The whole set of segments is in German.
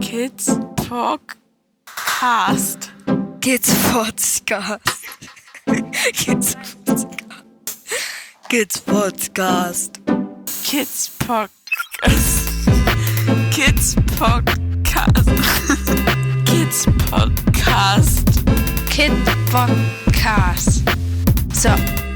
Kids Podcast. Kids Podcast. Kids Podcast. Kids Podcast. Kids Podcast. Kids Podcast. Kids Podcast. Kid Podcast. So.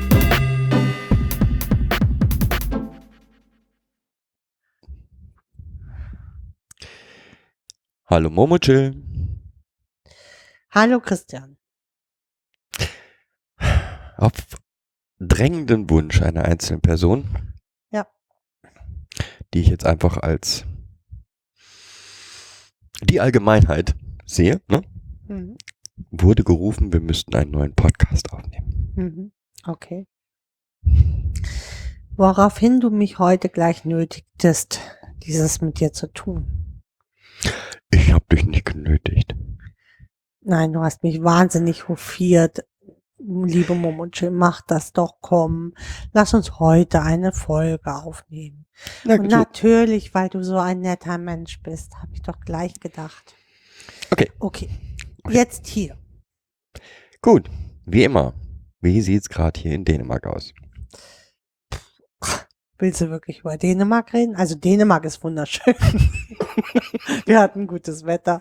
Hallo Momochill. Hallo Christian. Auf drängenden Wunsch einer einzelnen Person. Ja. Die ich jetzt einfach als die Allgemeinheit sehe, ne? Mhm. wurde gerufen, wir müssten einen neuen Podcast aufnehmen. Mhm. Okay. Woraufhin du mich heute gleich nötigtest, dieses mit dir zu tun. Ich habe dich nicht genötigt. Nein, du hast mich wahnsinnig hofiert. Liebe Momoche, mach das doch, komm. Lass uns heute eine Folge aufnehmen. Na, Und natürlich, weil du so ein netter Mensch bist, habe ich doch gleich gedacht. Okay. Okay. Jetzt hier. Gut, wie immer. Wie sieht's gerade hier in Dänemark aus? Willst du wirklich über Dänemark reden? Also Dänemark ist wunderschön. Wir hatten gutes Wetter.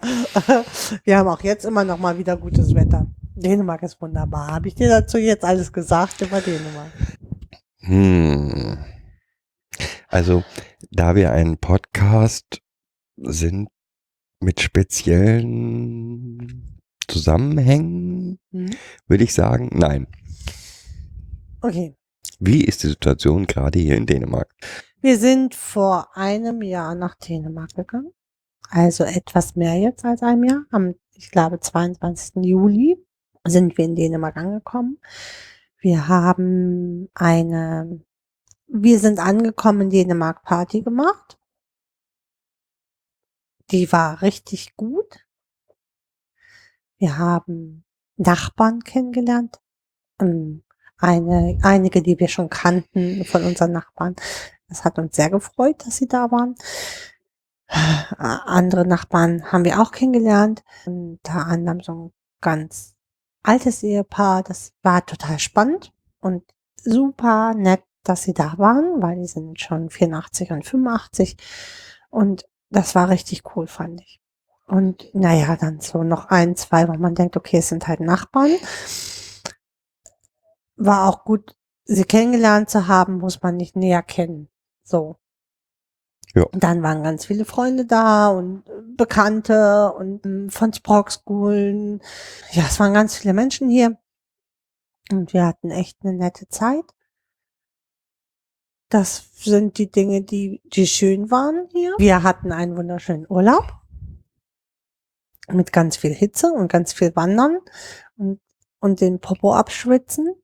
Wir haben auch jetzt immer noch mal wieder gutes Wetter. Dänemark ist wunderbar. Habe ich dir dazu jetzt alles gesagt über Dänemark? Hm. Also, da wir ein Podcast sind mit speziellen Zusammenhängen, Hm? würde ich sagen, nein. Okay. Wie ist die Situation gerade hier in Dänemark? Wir sind vor einem Jahr nach Dänemark gegangen. Also etwas mehr jetzt als einem Jahr. Am, ich glaube, 22. Juli sind wir in Dänemark angekommen. Wir haben eine, wir sind angekommen in Dänemark Party gemacht. Die war richtig gut. Wir haben Nachbarn kennengelernt. Ähm, Eine, einige, die wir schon kannten von unseren Nachbarn. Das hat uns sehr gefreut, dass sie da waren. Andere Nachbarn haben wir auch kennengelernt. Unter anderem so ein ganz altes Ehepaar. Das war total spannend und super nett, dass sie da waren, weil die sind schon 84 und 85. Und das war richtig cool, fand ich. Und naja, dann so noch ein, zwei, wo man denkt, okay, es sind halt Nachbarn. War auch gut, sie kennengelernt zu haben, muss man nicht näher kennen. So. Ja. Und dann waren ganz viele Freunde da und äh, Bekannte und ähm, von Sprogschulen. Ja, es waren ganz viele Menschen hier. Und wir hatten echt eine nette Zeit. Das sind die Dinge, die, die schön waren hier. Wir hatten einen wunderschönen Urlaub. Mit ganz viel Hitze und ganz viel Wandern und, und den Popo abschwitzen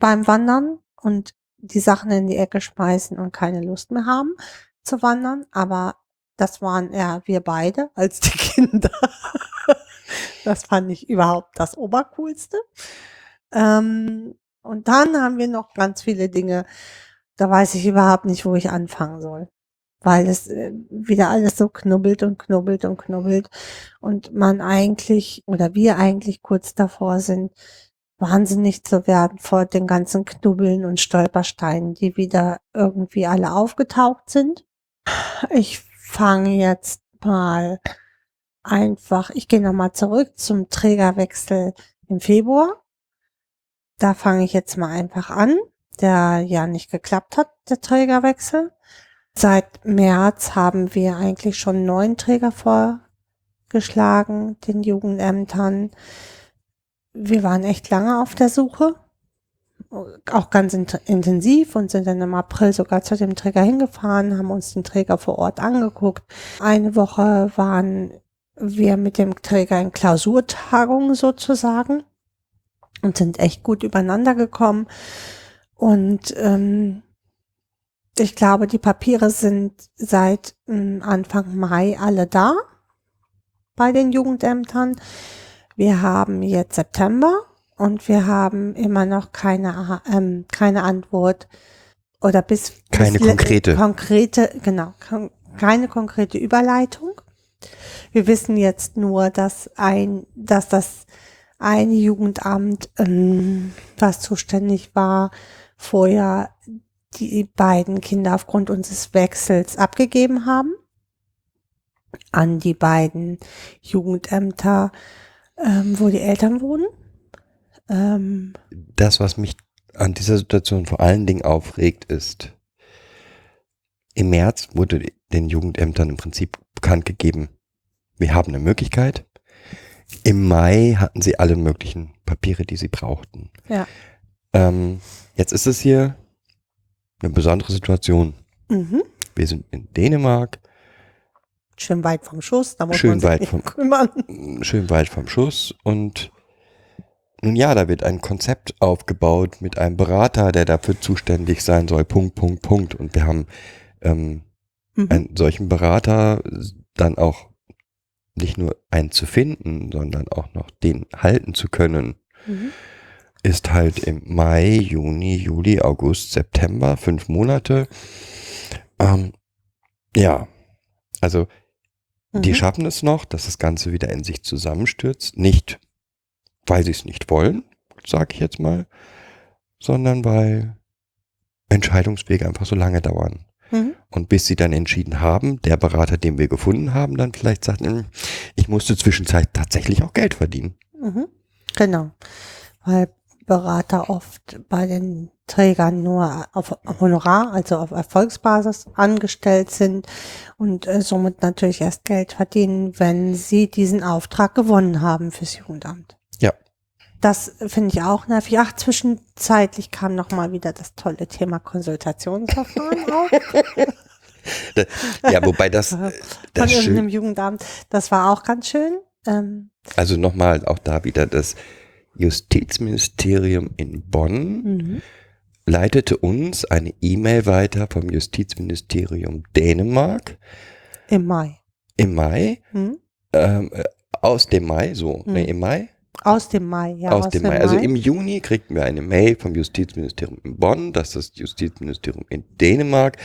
beim Wandern und die Sachen in die Ecke schmeißen und keine Lust mehr haben zu wandern. Aber das waren eher wir beide als die Kinder. das fand ich überhaupt das Obercoolste. Ähm, und dann haben wir noch ganz viele Dinge, da weiß ich überhaupt nicht, wo ich anfangen soll. Weil es äh, wieder alles so knubbelt und knubbelt und knubbelt und man eigentlich oder wir eigentlich kurz davor sind, wahnsinnig zu werden vor den ganzen Knubbeln und Stolpersteinen, die wieder irgendwie alle aufgetaucht sind. Ich fange jetzt mal einfach, ich gehe nochmal zurück zum Trägerwechsel im Februar. Da fange ich jetzt mal einfach an, der ja nicht geklappt hat, der Trägerwechsel. Seit März haben wir eigentlich schon neun Träger vorgeschlagen, den Jugendämtern. Wir waren echt lange auf der Suche, auch ganz int- intensiv und sind dann im April sogar zu dem Träger hingefahren, haben uns den Träger vor Ort angeguckt. Eine Woche waren wir mit dem Träger in Klausurtagung sozusagen und sind echt gut übereinander gekommen. Und ähm, ich glaube, die Papiere sind seit ähm, Anfang Mai alle da bei den Jugendämtern. Wir haben jetzt September und wir haben immer noch keine, ähm, keine Antwort oder bis Keine bis konkrete. konkrete genau keine konkrete Überleitung. Wir wissen jetzt nur, dass ein, dass das ein Jugendamt, ähm, was zuständig war, vorher die beiden Kinder aufgrund unseres Wechsels abgegeben haben an die beiden Jugendämter, ähm, wo die Eltern wohnen. Ähm, Das, was mich an dieser Situation vor allen Dingen aufregt, ist, im März wurde den Jugendämtern im Prinzip bekannt gegeben, wir haben eine Möglichkeit. Im Mai hatten sie alle möglichen Papiere, die sie brauchten. Ja. Ähm, jetzt ist es hier eine besondere Situation. mhm. Wir sind in Dänemark, Schön weit vom Schuss, da muss Schön man sich weit vom- kümmern. schön weit vom Schuss und nun ja, da wird ein Konzept aufgebaut mit einem Berater, der dafür zuständig sein soll, Punkt, Punkt, Punkt. Und wir haben ähm, Mhm. einen solchen Berater dann auch nicht nur einen zu finden, sondern auch noch den halten zu können, Mhm. ist halt im Mai, Juni, Juli, August, September, fünf Monate. Ähm, ja, also die Mhm. schaffen es noch, dass das Ganze wieder in sich zusammenstürzt. Nicht, weil sie es nicht wollen, sage ich jetzt mal, sondern weil Entscheidungswege einfach so lange dauern. Mhm. Und bis sie dann entschieden haben, der Berater, den wir gefunden haben, dann vielleicht sagt, "Hm, ich musste zwischenzeit tatsächlich auch Geld verdienen. Mhm. Genau. Weil Berater oft bei den Trägern nur auf Honorar, also auf Erfolgsbasis angestellt sind und äh, somit natürlich erst Geld verdienen, wenn sie diesen Auftrag gewonnen haben fürs Jugendamt. Ja. Das finde ich auch nervig. Ach, zwischenzeitlich kam noch mal wieder das tolle Thema Konsultationsverfahren auf. Ja, wobei das, äh, Von das schön, irgendeinem Jugendamt. Das war auch ganz schön. Ähm, also nochmal auch da wieder das Justizministerium in Bonn mhm. Leitete uns eine E-Mail weiter vom Justizministerium Dänemark Im Mai. im Mai, Mhm. ähm, äh, aus dem Mai, so, Mhm. nee, im Mai, Aus dem Mai, ja. aus, dem Mai. Also im Juni kriegten wir eine Mail vom Justizministerium in Bonn, dass das Justizministerium in Dänemark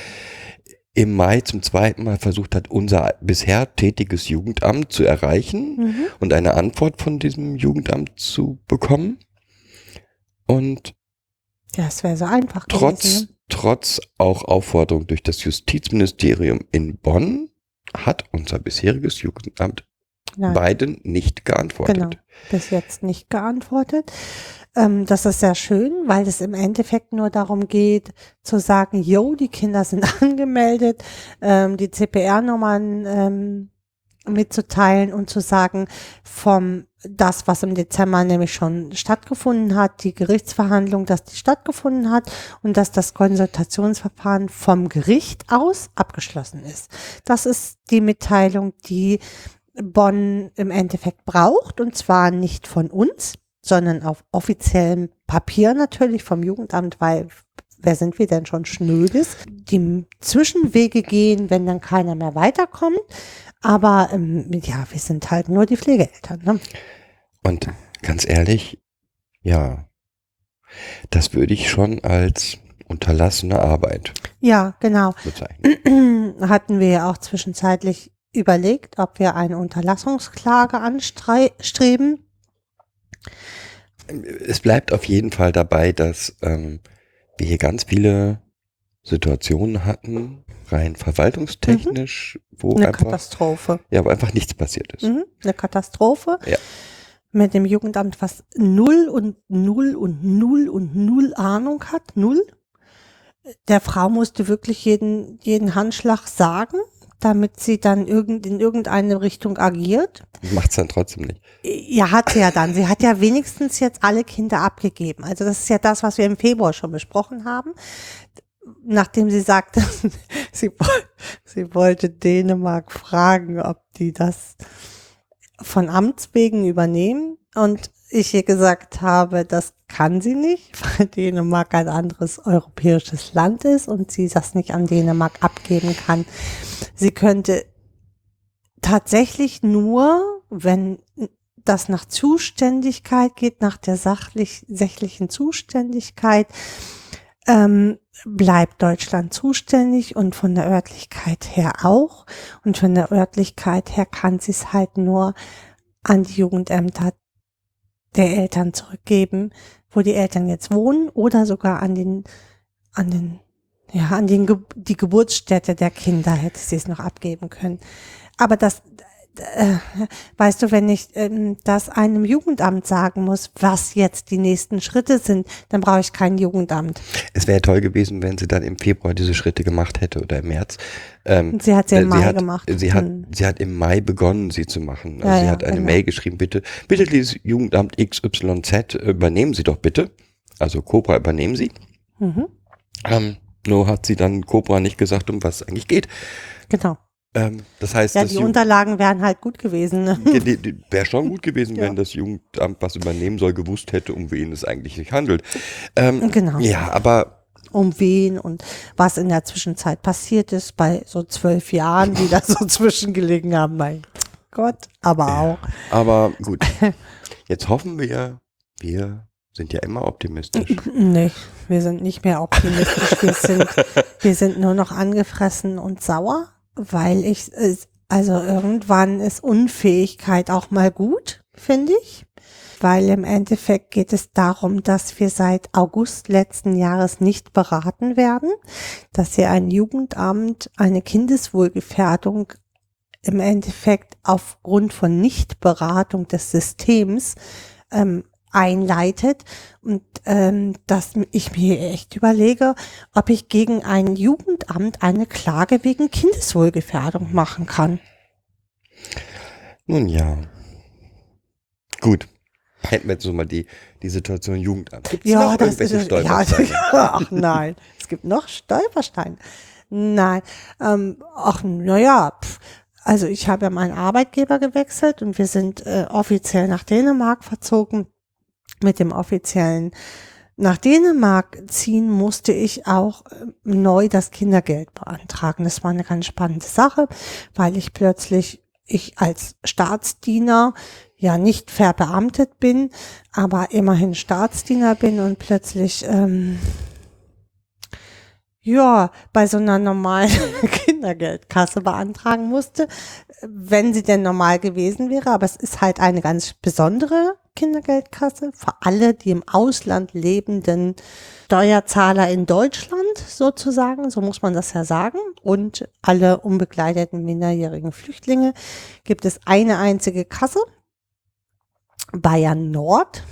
im Mai zum zweiten Mal versucht hat, unser bisher tätiges Jugendamt zu erreichen Mhm. und eine Antwort von diesem Jugendamt zu bekommen. Und Ja, es wäre so einfach trotz, gewesen. ne? trotz auch Aufforderung durch das Justizministerium in Bonn hat unser bisheriges Jugendamt Ne? Nein, beiden nicht geantwortet. Genau. bis jetzt nicht geantwortet. Ähm, das ist sehr schön, weil es im Endeffekt nur darum geht, zu sagen, jo, die Kinder sind angemeldet, ähm, die CPR-Nummern ähm, mitzuteilen und zu sagen, vom das, was im Dezember nämlich schon stattgefunden hat, die Gerichtsverhandlung, dass die stattgefunden hat und dass das Konsultationsverfahren vom Gericht aus abgeschlossen ist. Das ist die Mitteilung, die Bonn im Endeffekt braucht und zwar nicht von uns, sondern auf offiziellem Papier natürlich vom Jugendamt, weil wer sind wir denn schon schnödes? Die Zwischenwege gehen, wenn dann keiner mehr weiterkommt. Aber ähm, ja, wir sind halt nur die Pflegeeltern. Ne? Und ganz ehrlich, ja, das würde ich schon als unterlassene Arbeit Ja, genau. bezeichnen. Hatten wir ja auch zwischenzeitlich überlegt, ob wir eine Unterlassungsklage anstreben. Es bleibt auf jeden Fall dabei, dass ähm, wir hier ganz viele Situationen hatten, rein verwaltungstechnisch, wo Eine einfach, Katastrophe. ja, wo einfach nichts passiert ist. Mhm, eine Katastrophe. Ja. Mit dem Jugendamt, was null und null und null und null Ahnung hat. Null. Der Frau musste wirklich jeden, jeden Handschlag sagen, damit sie dann irgend, in irgendeine Richtung agiert. Macht's dann trotzdem nicht. Ja, hat sie ja dann. Sie hat ja wenigstens jetzt alle Kinder abgegeben. Also das ist ja das, was wir im Februar schon besprochen haben. Nachdem sie sagte, sie, sie wollte Dänemark fragen, ob die das von Amts wegen übernehmen. Und ich ihr gesagt habe, das kann sie nicht, weil Dänemark ein anderes europäisches Land ist und sie das nicht an Dänemark abgeben kann. Sie könnte tatsächlich nur, wenn das nach Zuständigkeit geht, nach der sachlich, sächlichen Zuständigkeit, ähm, bleibt Deutschland zuständig und von der Örtlichkeit her auch. Und von der Örtlichkeit her kann sie es halt nur an die Jugendämter der Eltern zurückgeben, wo die Eltern jetzt wohnen oder sogar an den, an den, ja, an den, Ge die Geburtsstätte der Kinder hätte sie es noch abgeben können. Aber das, weißt du, wenn ich ähm, das einem Jugendamt sagen muss, was jetzt die nächsten Schritte sind, dann brauche ich kein Jugendamt. Es wäre toll gewesen, wenn sie dann im Februar diese Schritte gemacht hätte oder im März. Ähm, sie hat sie im äh, Mai hat, gemacht. Sie hat, Hm. sie hat im Mai begonnen, sie zu machen. Also Ja, sie hat eine genau. Mail geschrieben, bitte, bitte dieses Jugendamt XYZ, äh, übernehmen Sie doch bitte. Also Cobra übernehmen Sie. Mhm. Ähm, nur hat sie dann Cobra nicht gesagt, um was es eigentlich geht. Genau. Ähm, das heißt, Ja, die Jugend- Unterlagen wären halt gut gewesen. Ne? Wäre schon gut gewesen, Ja. wenn das Jugendamt, was übernehmen soll, gewusst hätte, um wen es eigentlich sich handelt. Ähm, Genau. Ja, aber Um wen und was in der Zwischenzeit passiert ist bei so zwölf Jahren, die da so zwischengelegen haben. Mein Gott, aber auch. Aber gut. Jetzt hoffen wir, wir sind ja immer optimistisch. Nee, wir sind nicht mehr optimistisch. Wir sind, wir sind nur noch angefressen und sauer, weil ich, also irgendwann ist Unfähigkeit auch mal gut, finde ich. Weil im Endeffekt geht es darum, dass wir seit August letzten Jahres nicht beraten werden, dass hier ein Jugendamt eine Kindeswohlgefährdung im Endeffekt aufgrund von Nichtberatung des Systems ähm, einleitet und ähm, dass ich mir echt überlege, ob ich gegen ein Jugendamt eine Klage wegen Kindeswohlgefährdung machen kann. Nun ja. Gut. Hätten wir jetzt so mal die, die Situation Jugendamt. Gibt's noch irgendwelche ja, Stolpersteine? ach nein, es gibt noch Stolpersteine. Nein, ähm, ach naja, also ich habe ja meinen Arbeitgeber gewechselt und wir sind äh, offiziell nach Dänemark verzogen. Mit dem offiziellen nach Dänemark ziehen musste ich auch äh, neu das Kindergeld beantragen. Das war eine ganz spannende Sache, weil ich plötzlich, ich als Staatsdiener ja nicht verbeamtet bin, aber immerhin Staatsdiener bin und plötzlich ähm, ja bei so einer normalen Kindergeldkasse beantragen musste, wenn sie denn normal gewesen wäre. Aber es ist halt eine ganz besondere Kindergeldkasse für alle, die im Ausland lebenden Steuerzahler in Deutschland sozusagen, so muss man das ja sagen, und alle unbegleiteten minderjährigen Flüchtlinge gibt es eine einzige Kasse, Bayern Nord,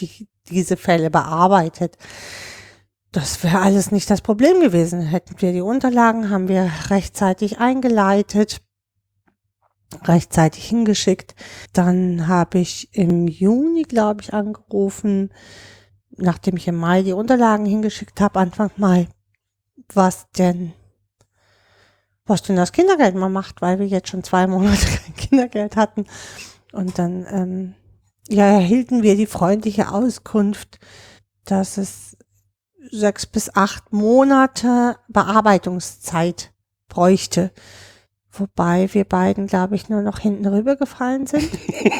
die diese Fälle bearbeitet. Das wäre alles nicht das Problem gewesen. Hätten wir die Unterlagen, haben wir rechtzeitig eingeleitet, rechtzeitig hingeschickt. Dann habe ich im Juni, glaube ich, angerufen, nachdem ich im Mai die Unterlagen hingeschickt habe, Anfang Mai, was denn, was denn das Kindergeld mal macht, weil wir jetzt schon zwei Monate kein Kindergeld hatten. Und dann, ähm, ja, erhielten wir die freundliche Auskunft, dass es sechs bis acht Monate Bearbeitungszeit bräuchte. Wobei wir beiden, glaube ich, nur noch hinten rübergefallen sind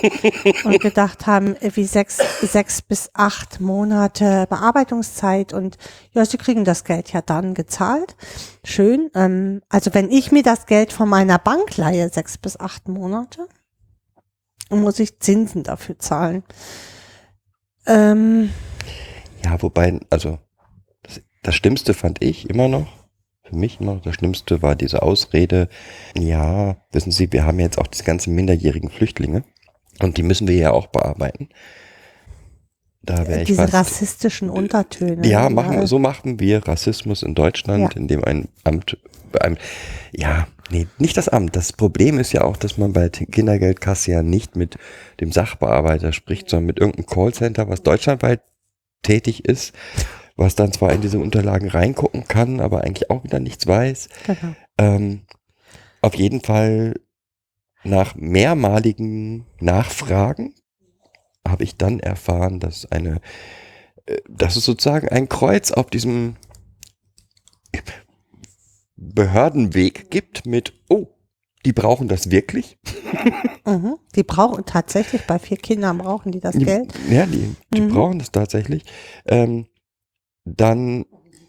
und gedacht haben, wie sechs, sechs bis acht Monate Bearbeitungszeit und ja, sie kriegen das Geld ja dann gezahlt. Schön. Ähm, also wenn ich mir das Geld von meiner Bank leihe, sechs bis acht Monate, muss ich Zinsen dafür zahlen. Ähm, Ja, wobei, also das, das Schlimmste fand ich immer noch, für mich noch das Schlimmste war diese Ausrede, ja, wissen Sie, wir haben jetzt auch diese ganzen minderjährigen Flüchtlinge und die müssen wir ja auch bearbeiten. Da wäre ich diese fast, rassistischen Untertöne. ja, machen, so machen wir Rassismus in Deutschland, Ja. indem ein Amt, ein, ja, nee, nicht das Amt. Das Problem ist ja auch, dass man bei der Kindergeldkasse ja nicht mit dem Sachbearbeiter spricht, sondern mit irgendeinem Callcenter, was deutschlandweit tätig ist, was dann zwar in diese Unterlagen reingucken kann, aber eigentlich auch wieder nichts weiß. Genau. Ähm, auf jeden Fall nach mehrmaligen Nachfragen habe ich dann erfahren, dass eine, äh, dass es sozusagen ein Kreuz auf diesem Behördenweg gibt mit, oh, die brauchen das wirklich? Mhm. Die brauchen tatsächlich, bei vier Kindern brauchen die das Die- Geld. Ja, die, die Mhm. brauchen das tatsächlich. Ähm, dann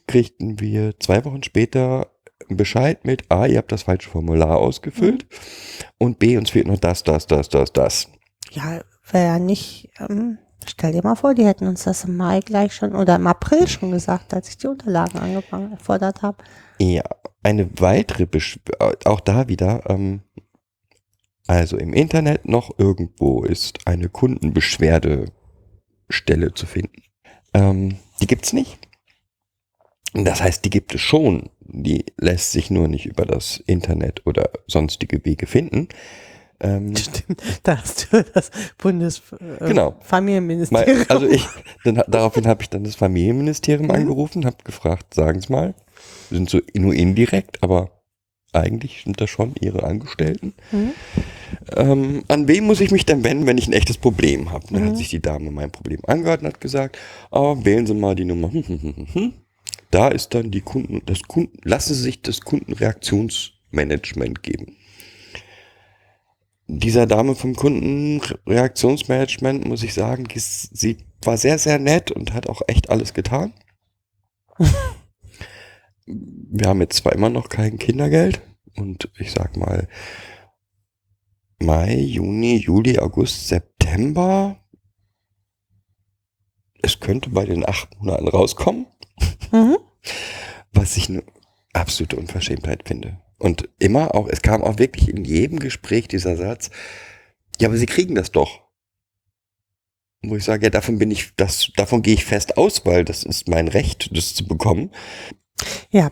kriegten wir zwei Wochen später Bescheid mit A, ihr habt das falsche Formular ausgefüllt und B, uns fehlt noch das, das, das, das, das. Ja, wäre ja nicht, ähm, stell dir mal vor, die hätten uns das im Mai gleich schon oder im April schon gesagt, als ich die Unterlagen angefangen erfordert habe. Ja, eine weitere, Besch auch da wieder, ähm, also im Internet noch irgendwo ist eine Kundenbeschwerdestelle zu finden. Ähm, die gibt's nicht. Das heißt, die gibt es schon. Die lässt sich nur nicht über das Internet oder sonstige Wege finden. Ähm, Stimmt, da hast du das Genau. Bundesfamilienministerium. Mal, also ich, dann, daraufhin habe ich dann das Familienministerium Mhm. angerufen, habe gefragt, sagen Sie mal, sind so nur indirekt, aber eigentlich sind das schon Ihre Angestellten. Mhm. Ähm, an wen muss ich mich denn wenden, wenn ich ein echtes Problem habe? Dann Mhm. hat sich die Dame mein Problem angehört und hat gesagt, oh, wählen Sie mal die Nummer. Da ist dann die Kunden, das Kunden, lassen Sie sich das Kundenreaktionsmanagement geben. Dieser Dame vom Kundenreaktionsmanagement muss ich sagen, sie war sehr, sehr nett und hat auch echt alles getan. Wir haben jetzt zwar immer noch kein Kindergeld und ich sag mal Mai, Juni, Juli, August, September. Es könnte bei den acht Monaten rauskommen Mhm. was ich eine absolute Unverschämtheit finde. Und immer auch, es kam auch wirklich in jedem Gespräch dieser Satz, ja, aber Sie kriegen das doch. Wo ich sage, ja, davon bin ich, das, davon gehe ich fest aus, weil das ist mein Recht, das zu bekommen. Ja,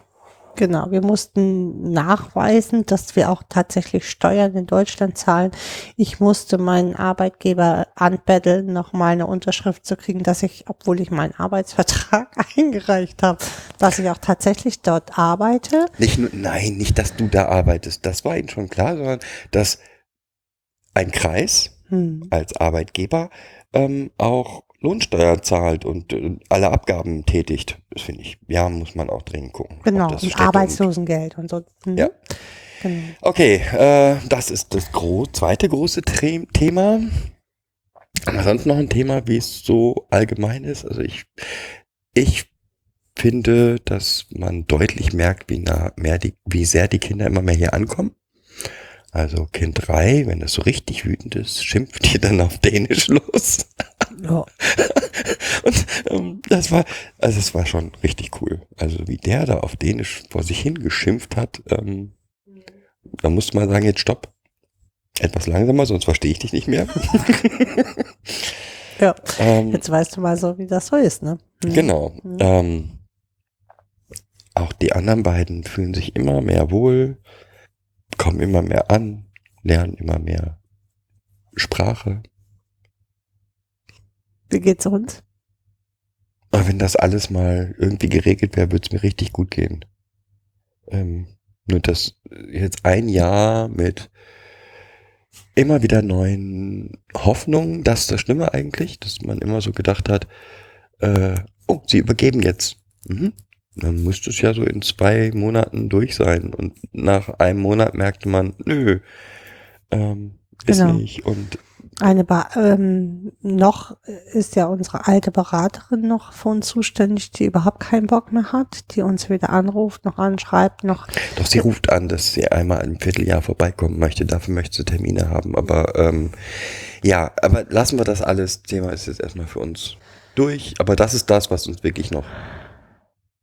genau. Wir mussten nachweisen, dass wir auch tatsächlich Steuern in Deutschland zahlen. Ich musste meinen Arbeitgeber anbetteln, nochmal eine Unterschrift zu kriegen, dass ich, obwohl ich meinen Arbeitsvertrag eingereicht habe, dass ich auch tatsächlich dort arbeite. Nicht nur, nein, nicht, dass du da arbeitest, das war ihnen schon klar, sondern dass ein Kreis Hm. als Arbeitgeber ähm, auch Lohnsteuer zahlt und äh, alle Abgaben tätigt. Das finde ich, ja, muss man auch dringend gucken. Genau, und Arbeitslosengeld und so. Mhm. Ja. Genau. Okay, äh, das ist das gro zweite große Tre Thema. Ansonsten noch ein Thema, wie es so allgemein ist. Also ich, ich finde, dass man deutlich merkt, wie, nah, mehr die, wie sehr die Kinder immer mehr hier ankommen. Also Kind 3, wenn das so richtig wütend ist, schimpft ihr dann auf Dänisch los. Ja. Und ähm, das war, also es war schon richtig cool. Also wie der da auf Dänisch vor sich hingeschimpft hat, ähm, da muss man sagen, jetzt stopp. Etwas langsamer, sonst verstehe ich dich nicht mehr. ja. ähm, Jetzt weißt du mal so, wie das so ist, ne? Mhm. Genau. Mhm. Ähm, auch die anderen beiden fühlen sich immer mehr wohl, kommen immer mehr an, lernen immer mehr Sprache. Wie geht's uns? Aber wenn das alles mal irgendwie geregelt wäre, würde es mir richtig gut gehen. Ähm, nur das jetzt ein Jahr mit immer wieder neuen Hoffnungen, das ist das Schlimme eigentlich, dass man immer so gedacht hat, äh, oh, sie übergeben jetzt. Mhm. Dann müsste es ja so in zwei Monaten durch sein. Und nach einem Monat merkte man, nö, ähm, ist Genau. nicht. Und Eine ba ähm, noch ist ja unsere alte Beraterin noch für uns zuständig, die überhaupt keinen Bock mehr hat, die uns weder anruft noch anschreibt noch. Doch sie ruft an, dass sie einmal im Vierteljahr vorbeikommen möchte. Dafür möchte sie Termine haben. Aber ähm, ja, aber lassen wir das alles. Thema ist jetzt erstmal für uns durch. Aber das ist das, was uns wirklich noch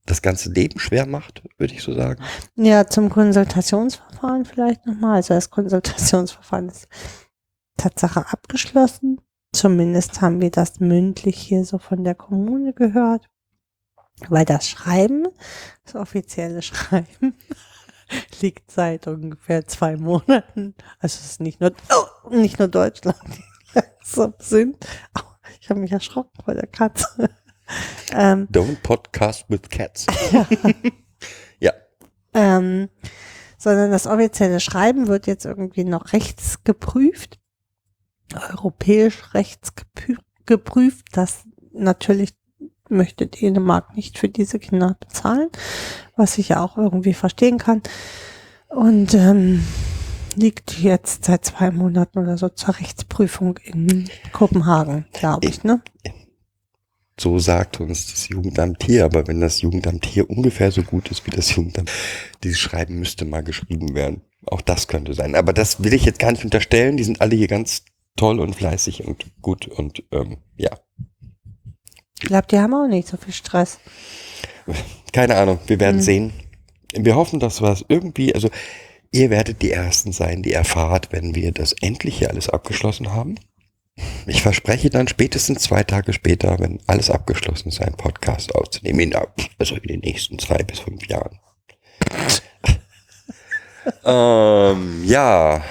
das ganze Leben schwer macht, würde ich so sagen. Ja, zum Konsultationsverfahren vielleicht nochmal. Also das Konsultationsverfahren ist Tatsache abgeschlossen. Zumindest haben wir das mündlich hier so von der Kommune gehört. Weil das Schreiben, das offizielle Schreiben, liegt seit ungefähr zwei Monaten. Also es ist nicht nur, oh, nicht nur Deutschland, die langsam sind. Oh, ich habe mich erschrocken vor der Katze. ähm, Don't podcast with cats. ja. ähm, sondern das offizielle Schreiben wird jetzt irgendwie noch rechts geprüft, europäisch rechts gepü- geprüft. Das natürlich möchte Dänemark nicht für diese Kinder bezahlen, was ich ja auch irgendwie verstehen kann. Und ähm, liegt jetzt seit zwei Monaten oder so zur Rechtsprüfung in Kopenhagen, glaube ich, ne? so sagt uns das Jugendamt hier. Aber wenn das Jugendamt hier ungefähr so gut ist wie das Jugendamt, dieses Schreiben müsste mal geschrieben werden. Auch das könnte sein. Aber das will ich jetzt gar nicht unterstellen. Die sind alle hier ganz toll und fleißig und gut und ähm, ja. Ich glaube, die haben auch nicht so viel Stress. Keine Ahnung, wir werden Mhm. sehen. Wir hoffen, dass wir es irgendwie, also ihr werdet die Ersten sein, die erfahrt, wenn wir das endlich hier alles abgeschlossen haben. Ich verspreche dann spätestens zwei Tage später, wenn alles abgeschlossen ist, einen Podcast aufzunehmen, in, also in den nächsten zwei bis fünf Jahren. ähm, ja.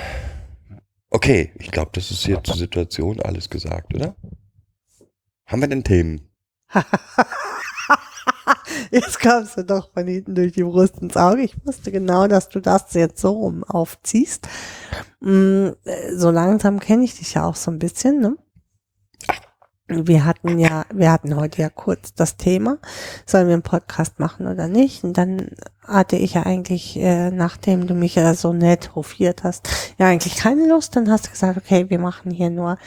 Okay, ich glaube, das ist hier zur Situation alles gesagt, oder? Haben wir denn Themen? Jetzt kamst du doch von hinten durch die Brust ins Auge. Ich wusste genau, dass du das jetzt so rum aufziehst. Mm, äh, So langsam kenne ich dich ja auch so ein bisschen, ne? Wir hatten ja, wir hatten heute ja kurz das Thema, sollen wir einen Podcast machen oder nicht? Und dann hatte ich ja eigentlich, äh, nachdem du mich ja so nett hofiert hast, ja eigentlich keine Lust. Dann hast du gesagt, okay, wir machen hier nur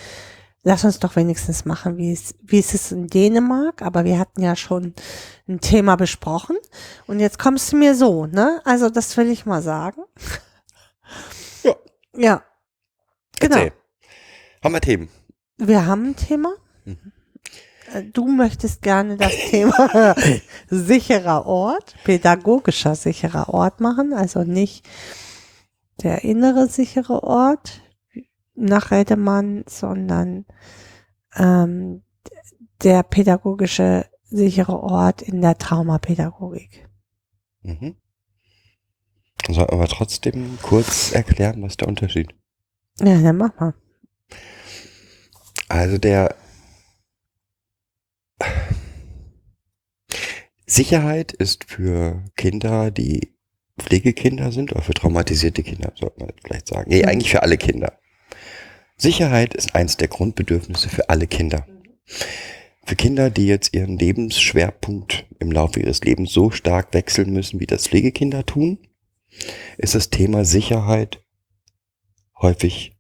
lass uns doch wenigstens machen, wie es, wie es ist in Dänemark, aber wir hatten ja schon ein Thema besprochen und jetzt kommst du mir so, ne? Also das will ich mal sagen. Ja. Ja. Genau. Erzähl. Haben wir Themen? Wir haben ein Thema. Du möchtest gerne das Thema sicherer Ort, pädagogischer sicherer Ort machen, also nicht der innere sichere Ort nach Redemann, sondern ähm, der pädagogische sichere Ort in der Traumapädagogik. Mhm. Sollen wir aber trotzdem kurz erklären, was der Unterschied? Ja, dann mach mal. Also der Sicherheit ist für Kinder, die Pflegekinder sind, oder für traumatisierte Kinder, sollte man vielleicht sagen. Nee, Mhm. eigentlich für alle Kinder. Sicherheit ist eins der Grundbedürfnisse für alle Kinder. Für Kinder, die jetzt ihren Lebensschwerpunkt im Laufe ihres Lebens so stark wechseln müssen, wie das Pflegekinder tun, ist das Thema Sicherheit häufig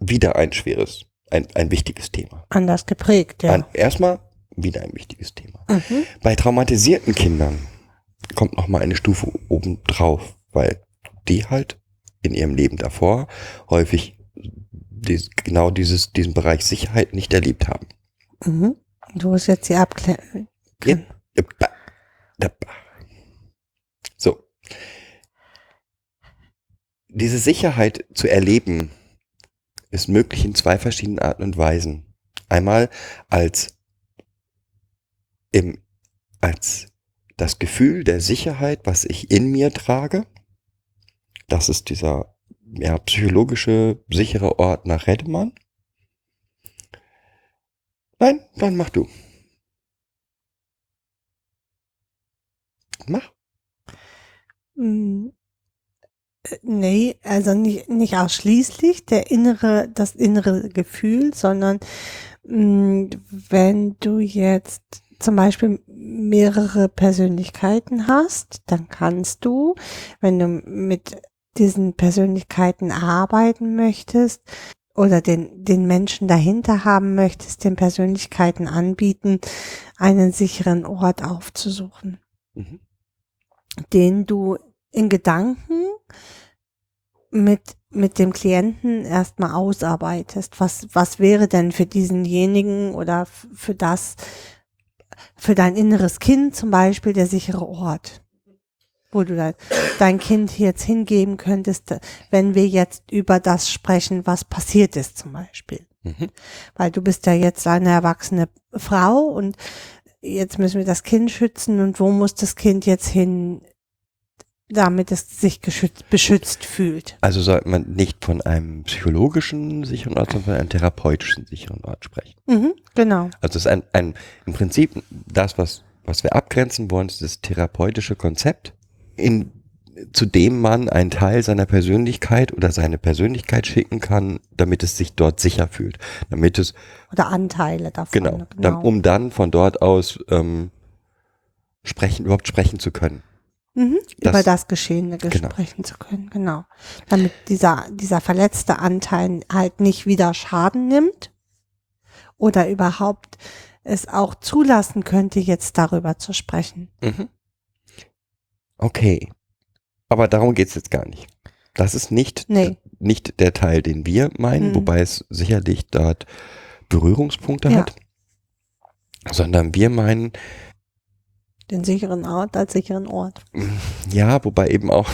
wieder ein schweres, ein, ein wichtiges Thema. Anders geprägt, ja. Erstmal wieder ein wichtiges Thema. Mhm. Bei traumatisierten Kindern kommt noch mal eine Stufe oben drauf, weil die halt in ihrem Leben davor häufig dies, genau dieses, diesen Bereich Sicherheit nicht erlebt haben. Mhm. Du hast jetzt die Abklärung. Ja. So. Diese Sicherheit zu erleben ist möglich in zwei verschiedenen Arten und Weisen. Einmal als im, als das Gefühl der Sicherheit, was ich in mir trage. Das ist dieser ja, psychologische sichere Ort nach Redemann. Nein, dann mach du. Mach. Mm, Nee, also nicht, nicht ausschließlich der innere, das innere Gefühl, sondern mh, wenn du jetzt zum Beispiel mehrere Persönlichkeiten hast, dann kannst du, wenn du mit diesen Persönlichkeiten arbeiten möchtest oder den, den Menschen dahinter haben möchtest, den Persönlichkeiten anbieten, einen sicheren Ort aufzusuchen Mhm. den du in Gedanken mit, mit dem Klienten erstmal ausarbeitest. Was, was wäre denn für diesenjenigen oder für das, für dein inneres Kind zum Beispiel der sichere Ort? Wo du dein, dein Kind jetzt hingeben könntest, wenn wir jetzt über das sprechen, was passiert ist zum Beispiel. Mhm. Weil du bist ja jetzt eine erwachsene Frau und jetzt müssen wir das Kind schützen und wo muss das Kind jetzt hin, damit es sich geschützt, beschützt fühlt. Also sollte man nicht von einem psychologischen sicheren Ort, sondern von einem therapeutischen sicheren Ort sprechen. Mhm, genau. Also es ist ein, ein im Prinzip das, was, was wir abgrenzen wollen, ist das therapeutische Konzept, in, zu dem man einen Teil seiner Persönlichkeit oder seine Persönlichkeit schicken kann, damit es sich dort sicher fühlt. Damit es, Oder Anteile davon. genau, Dann, um dann von dort aus ähm, sprechen, überhaupt sprechen zu können. Mhm, das- über das Geschehene genau. sprechen zu können, genau. Damit dieser, dieser verletzte Anteil halt nicht wieder Schaden nimmt, oder überhaupt es auch zulassen könnte, jetzt darüber zu sprechen. Mhm. Okay. Aber darum geht's jetzt gar nicht. Das ist nicht, Nee. nicht der Teil, den wir meinen, Mhm. wobei es sicherlich dort Berührungspunkte Ja. hat, sondern wir meinen, Den sicheren Ort als sicheren Ort. ja, wobei eben auch,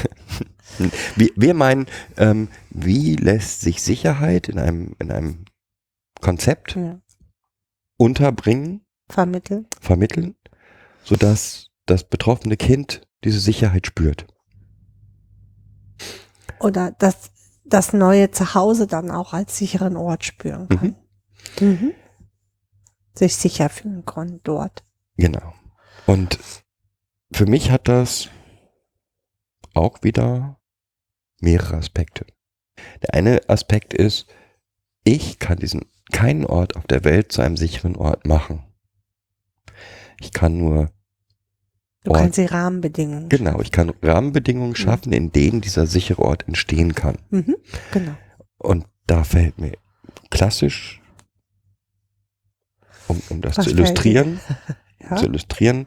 wir, wir meinen, ähm, wie lässt sich Sicherheit in einem, in einem Konzept Ja. unterbringen, Vermitteln. vermitteln, sodass das betroffene Kind diese Sicherheit spürt. Oder das, das neue Zuhause dann auch als sicheren Ort spüren kann. Mhm. Sich sicher fühlen kann dort. Genau. Und für mich hat das auch wieder mehrere Aspekte. Der eine Aspekt ist, ich kann diesen keinen Ort auf der Welt zu einem sicheren Ort machen. Ich kann nur Du Ort- kannst die Rahmenbedingungen. genau, ich kann Rahmenbedingungen schaffen, in denen dieser sichere Ort entstehen kann. Mhm. Genau. Und da fällt mir klassisch, um, um das Was zu fällt illustrieren, Ja. zu illustrieren,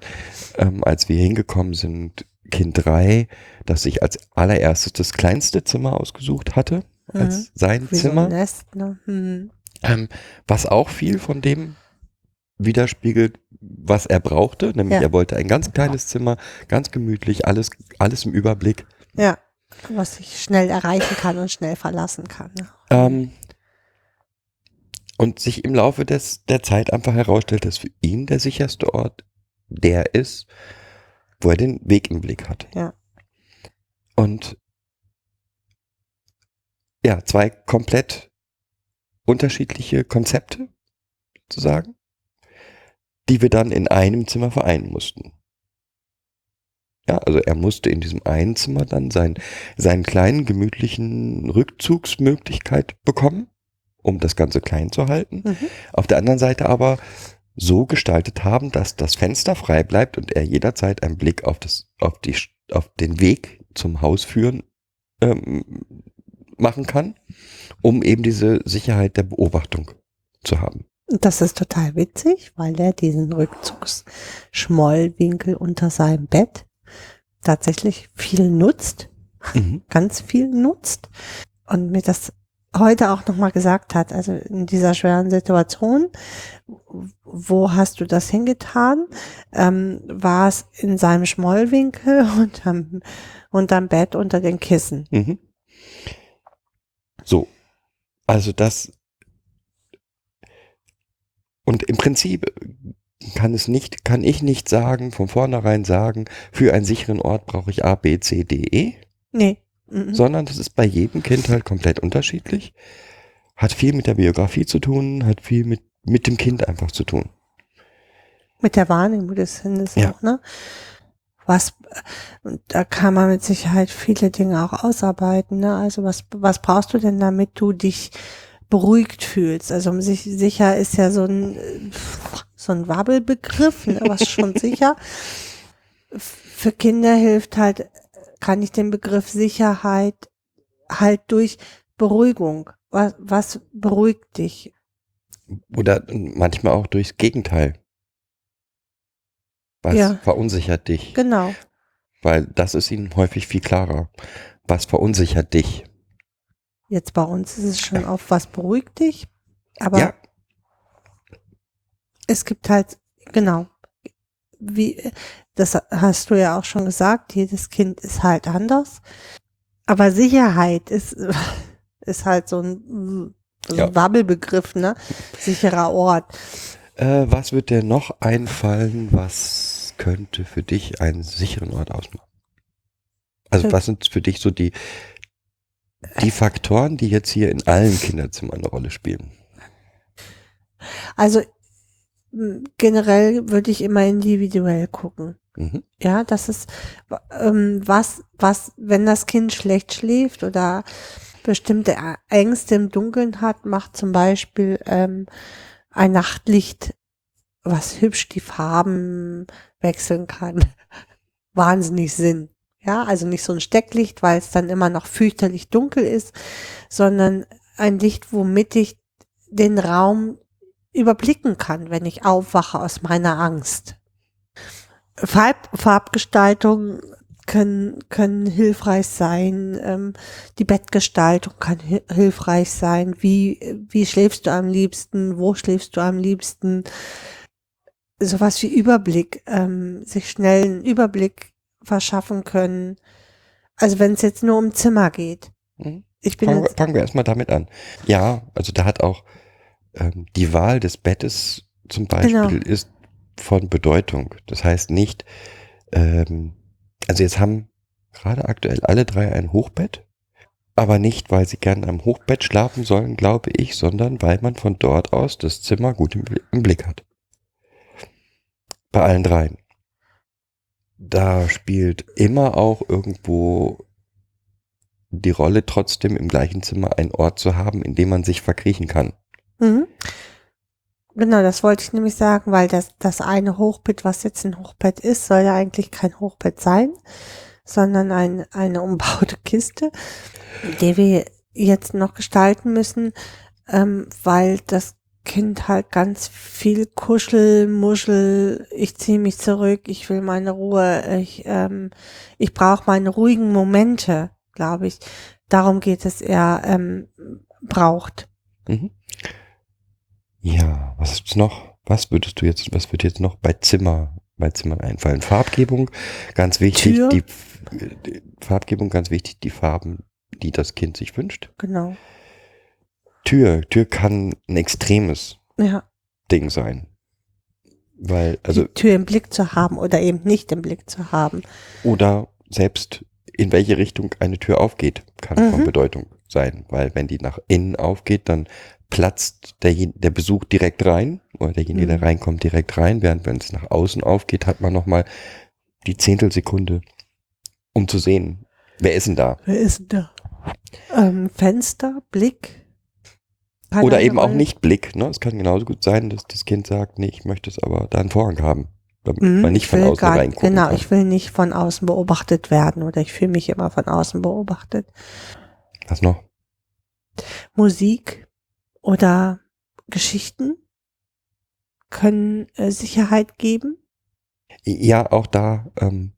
ähm, als wir hingekommen sind, Kind 3, das sich als allererstes das kleinste Zimmer ausgesucht hatte, als sein Mhm. Wie so Zimmer, ein Nest, ne? Mhm. ähm, was auch viel von dem widerspiegelt, was er brauchte, nämlich Ja. er wollte ein ganz kleines Zimmer, ganz gemütlich, alles, alles im Überblick. Ja. Was ich schnell erreichen kann und schnell verlassen kann. Ne? Ähm, und sich im Laufe des, der Zeit einfach herausstellt, dass für ihn der sicherste Ort der ist, wo er den Weg im Blick hat. Ja. Und ja, zwei komplett unterschiedliche Konzepte, sozusagen, die wir dann in einem Zimmer vereinen mussten. Ja, also er musste in diesem einen Zimmer dann sein, seinen kleinen, gemütlichen Rückzugsmöglichkeit bekommen, um das Ganze klein zu halten. Mhm. Auf der anderen Seite aber so gestaltet haben, dass das Fenster frei bleibt und er jederzeit einen Blick auf, das, auf, die, auf den Weg zum Haus führen ähm, machen kann, um eben diese Sicherheit der Beobachtung zu haben. Das ist total witzig, weil er diesen Rückzugsschmollwinkel unter seinem Bett tatsächlich viel nutzt, Mhm. ganz viel nutzt und mir das heute auch nochmal gesagt hat, also in dieser schweren Situation, wo hast du das hingetan? Ähm, war es in seinem Schmollwinkel unterm, unterm Bett unter den Kissen? Mhm. So, also das und im Prinzip kann es nicht, kann ich nicht sagen, von vornherein sagen, für einen sicheren Ort brauche ich A, B, C, D, E, Nee. Mhm. sondern das ist bei jedem Kind halt komplett unterschiedlich. Hat viel mit der Biografie zu tun, hat viel mit, mit dem Kind einfach zu tun. Mit der Wahrnehmung des Kindes Ja. auch, ne? Was, da kann man mit Sicherheit viele Dinge auch ausarbeiten, ne? Also was, was brauchst du denn, damit du dich beruhigt fühlst? Also um sich sicher ist ja so ein, so ein Wabbelbegriff, ne? was schon sicher. Für Kinder hilft halt, kann ich den Begriff Sicherheit halt durch Beruhigung. Was, was beruhigt dich? Oder manchmal auch durchs Gegenteil. Was Ja. verunsichert dich? Genau. Weil das ist ihnen häufig viel klarer. Was verunsichert dich? Jetzt bei uns ist es schon auf was beruhigt dich, aber ja, es gibt halt, genau, wie, das hast du ja auch schon gesagt, jedes Kind ist halt anders. Aber Sicherheit ist, ist halt so ein, so ein Ja. Wabbelbegriff, ne? Sicherer Ort. Äh, was wird dir noch einfallen, was könnte für dich einen sicheren Ort ausmachen? Also was sind für dich so die, die Faktoren, die jetzt hier in allen Kinderzimmern eine Rolle spielen? Also generell würde ich immer individuell gucken. Mhm. Ja, das ist ähm, was, was, wenn das Kind schlecht schläft oder bestimmte Ängste im Dunkeln hat, macht zum Beispiel ähm, ein Nachtlicht, was hübsch die Farben wechseln kann, wahnsinnig Sinn. Ja, also nicht so ein Stecklicht, weil es dann immer noch fürchterlich dunkel ist, sondern ein Licht, womit ich den Raum überblicken kann, wenn ich aufwache aus meiner Angst. Farb, Farbgestaltung können, können hilfreich sein, ähm, die Bettgestaltung kann hi hilfreich sein, wie, wie schläfst du am liebsten, wo schläfst du am liebsten, sowas wie Überblick, ähm, sich schnell einen Überblick verschaffen können. Also wenn es jetzt nur um Zimmer geht. Mhm. Ich bin Fangen, fangen wir erstmal damit an. Ja, also da hat auch ähm, die Wahl des Bettes zum Beispiel Genau. ist von Bedeutung. Das heißt nicht, ähm, also jetzt haben gerade aktuell alle drei ein Hochbett, aber nicht, weil sie gerne am Hochbett schlafen sollen, glaube ich, sondern weil man von dort aus das Zimmer gut im, Bli- im Blick hat. Bei allen dreien. Da spielt immer auch irgendwo die Rolle, trotzdem im gleichen Zimmer einen Ort zu haben, in dem man sich verkriechen kann. Mhm. Genau, das wollte ich nämlich sagen, weil das, das eine Hochbett, was jetzt ein Hochbett ist, soll ja eigentlich kein Hochbett sein, sondern ein, eine umbaute Kiste, die wir jetzt noch gestalten müssen, ähm, weil das Kind halt ganz viel Kuschel, Muschel, ich ziehe mich zurück, ich will meine Ruhe, ich, ähm, ich brauche meine ruhigen Momente, glaube ich. Darum geht es eher, ähm, braucht. Mhm. Ja, was ist noch? Was würdest du jetzt, was wird jetzt noch bei Zimmer, bei Zimmern einfallen? Farbgebung, ganz wichtig, Tür. die, Farbgebung, ganz wichtig, die Farben, die das Kind sich wünscht. Genau. Tür, Tür kann ein extremes Ja. Ding sein. Weil, also, die Tür im Blick zu haben oder eben nicht im Blick zu haben. oder selbst in welche Richtung eine Tür aufgeht, kann von Mhm. Bedeutung sein. Weil wenn die nach innen aufgeht, dann platzt der, der Besuch direkt rein oder derjenige, der Mhm. reinkommt, direkt rein. Während wenn es nach außen aufgeht, hat man nochmal die Zehntelsekunde, um zu sehen, wer ist denn da. Wer ist denn da? Ähm, Fenster, Blick. Oder eben auch nicht Blick. Ne? Es kann genauso gut sein, dass das Kind sagt, nee, ich möchte es aber da einen Vorhang haben. Damit Mhm, man nicht ich von außen gar- reingucken Genau, kann. ich will nicht von außen beobachtet werden oder ich fühle mich immer von außen beobachtet. Was noch? Musik oder Geschichten können äh, Sicherheit geben. Ja, auch da ähm,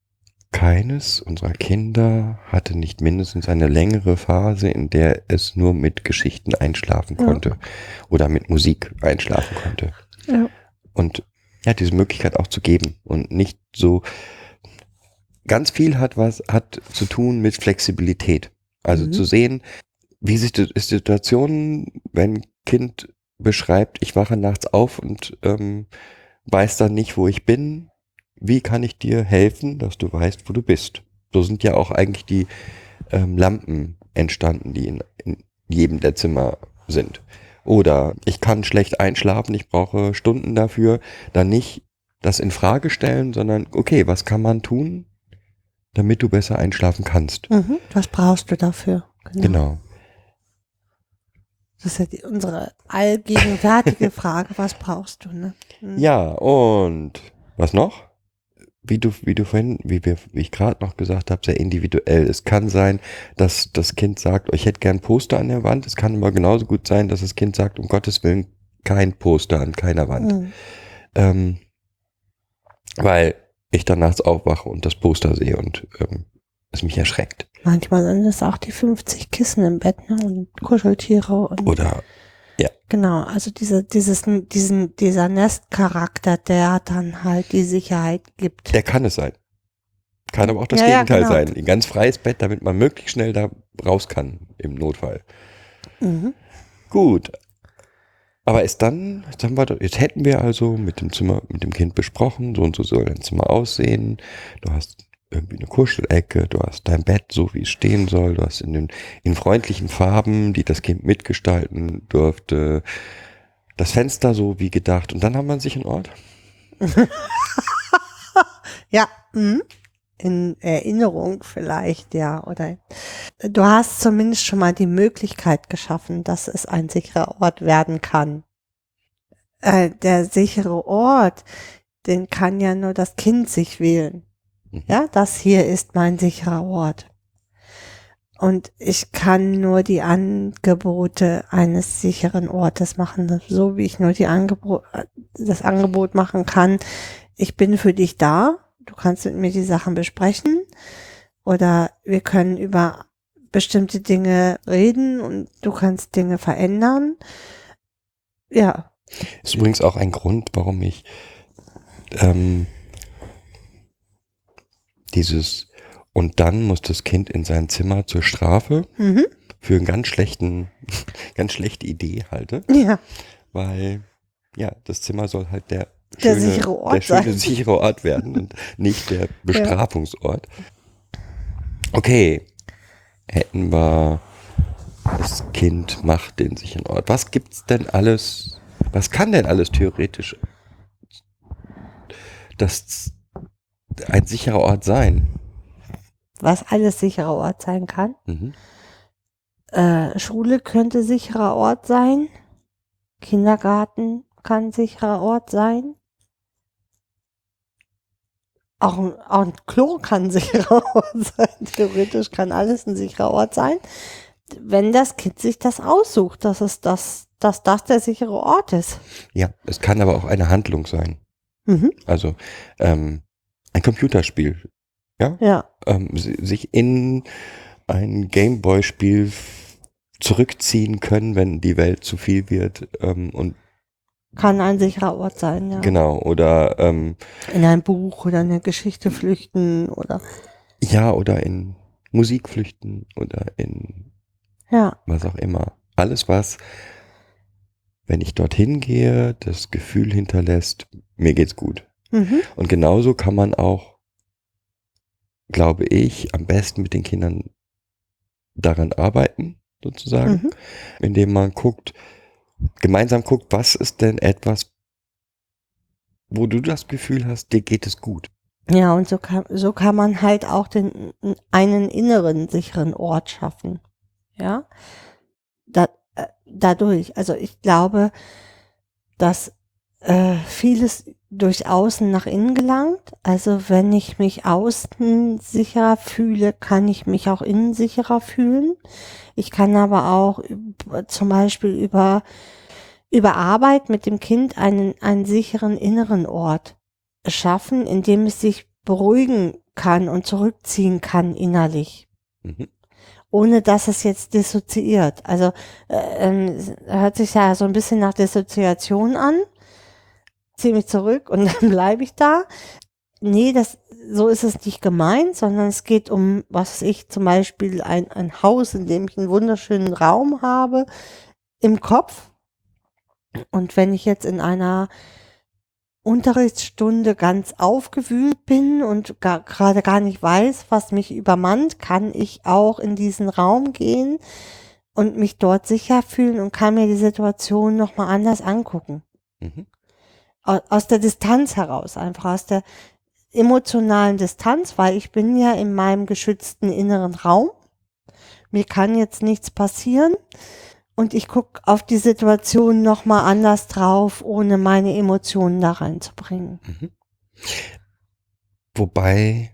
keines unserer Kinder hatte nicht mindestens eine längere Phase, in der es nur mit Geschichten einschlafen Ja. konnte oder mit Musik einschlafen konnte. Ja. Und ja, diese Möglichkeit auch zu geben und nicht so ganz viel hat was hat zu tun mit Flexibilität. Also Mhm. zu sehen, wie sich die Situationen, wenn Kind beschreibt, ich wache nachts auf und ähm, weiß dann nicht, wo ich bin. Wie kann ich dir helfen, dass du weißt, wo du bist? So sind ja auch eigentlich die ähm, Lampen entstanden, die in, in jedem der Zimmer sind. Oder ich kann schlecht einschlafen, ich brauche Stunden dafür. Dann nicht das in Frage stellen, sondern okay, was kann man tun, damit du besser einschlafen kannst? Mhm. Was brauchst du dafür? Genau. Das ist ja die, unsere allgegenwärtige Frage. Was brauchst du? Ne? Mhm. Ja, und was noch? Wie du, wie du vorhin, wie, wir, wie ich gerade noch gesagt habe, sehr individuell. Es kann sein, dass das Kind sagt, oh, ich hätte gern Poster an der Wand. Es kann aber genauso gut sein, dass das Kind sagt, um Gottes Willen, kein Poster an keiner Wand. Mhm. Ähm, weil ich dann nachts aufwache und das Poster sehe und ähm, es mich erschreckt. Manchmal sind es auch die 50 Kissen im Bett ne? und Kuscheltiere und Oder genau, also diese, dieses, diesen, dieser Nestcharakter, der dann halt die Sicherheit gibt. der kann es sein. Kann aber auch das Ja, ja, Gegenteil genau. sein. Ein ganz freies Bett, damit man möglichst schnell da raus kann im Notfall. Mhm. Gut. Aber ist dann, jetzt, haben wir, jetzt hätten wir also mit dem Zimmer, mit dem Kind besprochen, so und so soll dein Zimmer aussehen. Du hast irgendwie eine Kuschelecke, du hast dein Bett so, wie es stehen soll, du hast in den in freundlichen Farben, die das Kind mitgestalten durfte, das Fenster so wie gedacht. Und dann haben wir einen sicheren Ort. Ja, mhm. in Erinnerung vielleicht, ja. Oder du hast zumindest schon mal die Möglichkeit geschaffen, dass es ein sicherer Ort werden kann. Äh, der sichere Ort, den kann ja nur das Kind sich wählen. Mhm. Ja, das hier ist mein sicherer Ort. Und ich kann nur die Angebote eines sicheren Ortes machen, so wie ich nur die Angebot, das Angebot machen kann. Ich bin für dich da. Du kannst mit mir die Sachen besprechen. Oder wir können über bestimmte Dinge reden und du kannst Dinge verändern. Ja, Ist übrigens auch ein Grund, warum ich ähm, dieses und dann muss das Kind in sein Zimmer zur Strafe mhm. für einen ganz schlechten, ganz schlechte Idee halte, ja, weil ja, das Zimmer soll halt der Der schöne, sichere Ort der schöne sein. sichere Ort werden und nicht der Bestrafungsort. Okay, hätten wir das Kind macht den sicheren Ort. Was gibt's denn alles? Was kann denn alles theoretisch das ein sicherer Ort sein? was alles sicherer Ort sein kann. Mhm. Äh, Schule könnte sicherer Ort sein. Kindergarten kann sicherer Ort sein. Auch ein, auch ein Klo kann ein sicherer Ort sein. Theoretisch kann alles ein sicherer Ort sein. Wenn das Kind sich das aussucht, dass es das, dass das der sichere Ort ist. Ja, es kann aber auch eine Handlung sein. Mhm. Also ähm, ein Computerspiel. Ja, Ähm, si- sich in ein Gameboy-Spiel zurückziehen können, wenn die Welt zu viel wird. Ähm, und kann ein sicherer Ort sein, ja. genau, oder ähm, In ein Buch oder eine Geschichte flüchten oder, ja, oder in Musik flüchten oder in ja, was auch immer. Alles, was, wenn ich dorthin gehe, das Gefühl hinterlässt, mir geht's gut. Mhm. Und genauso kann man auch, glaube ich, am besten mit den Kindern daran arbeiten, sozusagen, Mhm. indem man guckt, gemeinsam guckt, was ist denn etwas, wo du das Gefühl hast, dir geht es gut. Ja, und so kann, so kann man halt auch den, einen inneren sicheren Ort schaffen. Ja, da, äh, dadurch. Also ich glaube, dass äh, vieles durch Außen nach innen gelangt. Also wenn ich mich außen sicherer fühle, kann ich mich auch innen sicherer fühlen. Ich kann aber auch zum Beispiel über, über Arbeit mit dem Kind einen, einen sicheren inneren Ort schaffen, indem es sich beruhigen kann und zurückziehen kann innerlich, Mhm. ohne dass es jetzt dissoziiert. Also äh, es hört sich ja so ein bisschen nach Dissoziation an. Ziehe mich zurück und dann bleibe ich da. Nee, das, so ist es nicht gemeint, sondern es geht um, was ich, zum Beispiel ein, ein Haus, in dem ich einen wunderschönen Raum habe im Kopf. Und wenn ich jetzt in einer Unterrichtsstunde ganz aufgewühlt bin und gerade gar nicht weiß, was mich übermannt, kann ich auch in diesen Raum gehen und mich dort sicher fühlen und kann mir die Situation nochmal anders angucken. Mhm. Au- Aus der Distanz heraus, einfach aus der emotionalen Distanz, weil ich bin ja in meinem geschützten inneren Raum. Mir kann jetzt nichts passieren und ich gucke auf die Situation nochmal anders drauf, ohne meine Emotionen da reinzubringen. Mhm. Wobei,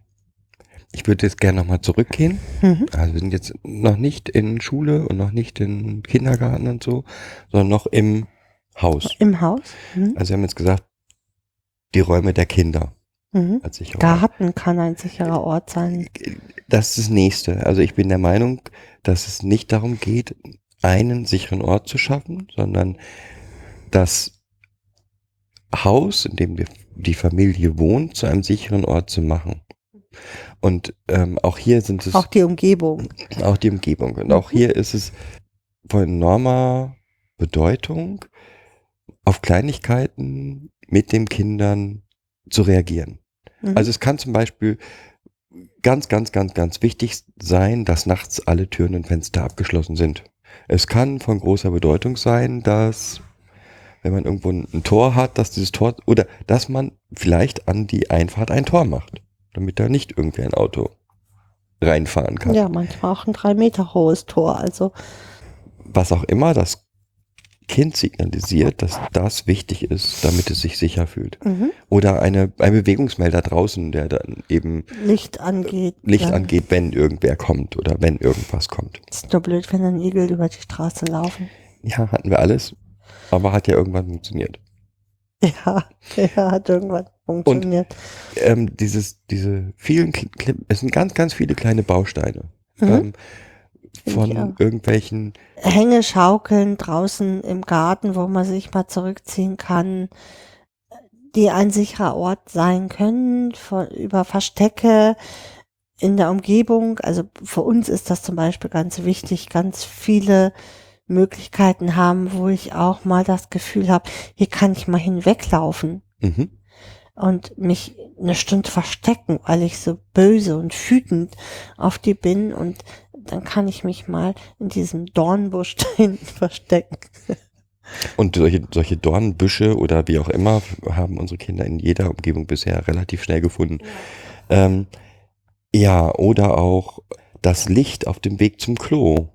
ich würde jetzt gerne nochmal zurückgehen. Mhm. Also wir sind jetzt noch nicht in Schule und noch nicht in Kindergarten und so, sondern noch im Haus. Im Haus. Mhm. Also wir haben jetzt gesagt, die Räume der Kinder Mhm. als sicherer Ort. Garten kann ein sicherer Ort sein. Das ist das Nächste. Also ich bin der Meinung, dass es nicht darum geht, einen sicheren Ort zu schaffen, sondern das Haus, in dem die- die Familie wohnt, zu einem sicheren Ort zu machen. Und ähm, auch hier sind es Auch die Umgebung. auch die Umgebung. Und auch hier ist es von enormer Bedeutung, auf Kleinigkeiten mit den Kindern zu reagieren. Mhm. Also es kann zum Beispiel ganz, ganz, ganz, ganz wichtig sein, dass nachts alle Türen und Fenster abgeschlossen sind. Es kann von großer Bedeutung sein, dass wenn man irgendwo ein, Tor hat, dass dieses Tor oder dass man vielleicht an die Einfahrt ein Tor macht, damit da nicht irgendwie ein Auto reinfahren kann. ja, manchmal auch ein drei Meter hohes Tor. Also was auch immer, das Kind signalisiert, dass das wichtig ist, damit es sich sicher fühlt. Mhm. Oder eine, ein Bewegungsmelder draußen, der dann eben Licht angeht. Licht dann angeht, wenn irgendwer kommt oder wenn irgendwas kommt. Ist nur blöd, wenn ein Igel über die Straße laufen. Ja, hatten wir alles, aber hat ja irgendwann funktioniert. Ja, ja, hat irgendwann funktioniert. Ähm, dieses, diese vielen, es sind ganz, ganz viele kleine Bausteine. Mhm. Ähm, von irgendwelchen, Hängeschaukeln draußen im Garten, wo man sich mal zurückziehen kann, die ein sicherer Ort sein können, von, über Verstecke in der Umgebung. Also für uns ist das zum Beispiel ganz wichtig, ganz viele Möglichkeiten haben, wo ich auch mal das Gefühl habe, hier kann ich mal hinweglaufen mhm. und mich eine Stunde verstecken, weil ich so böse und wütend auf die bin und dann kann ich mich mal in diesem Dornbusch da hinten verstecken. Und solche, solche Dornbüsche oder wie auch immer haben unsere Kinder in jeder Umgebung bisher relativ schnell gefunden. Ja, ähm, ja oder auch das Licht auf dem Weg zum Klo,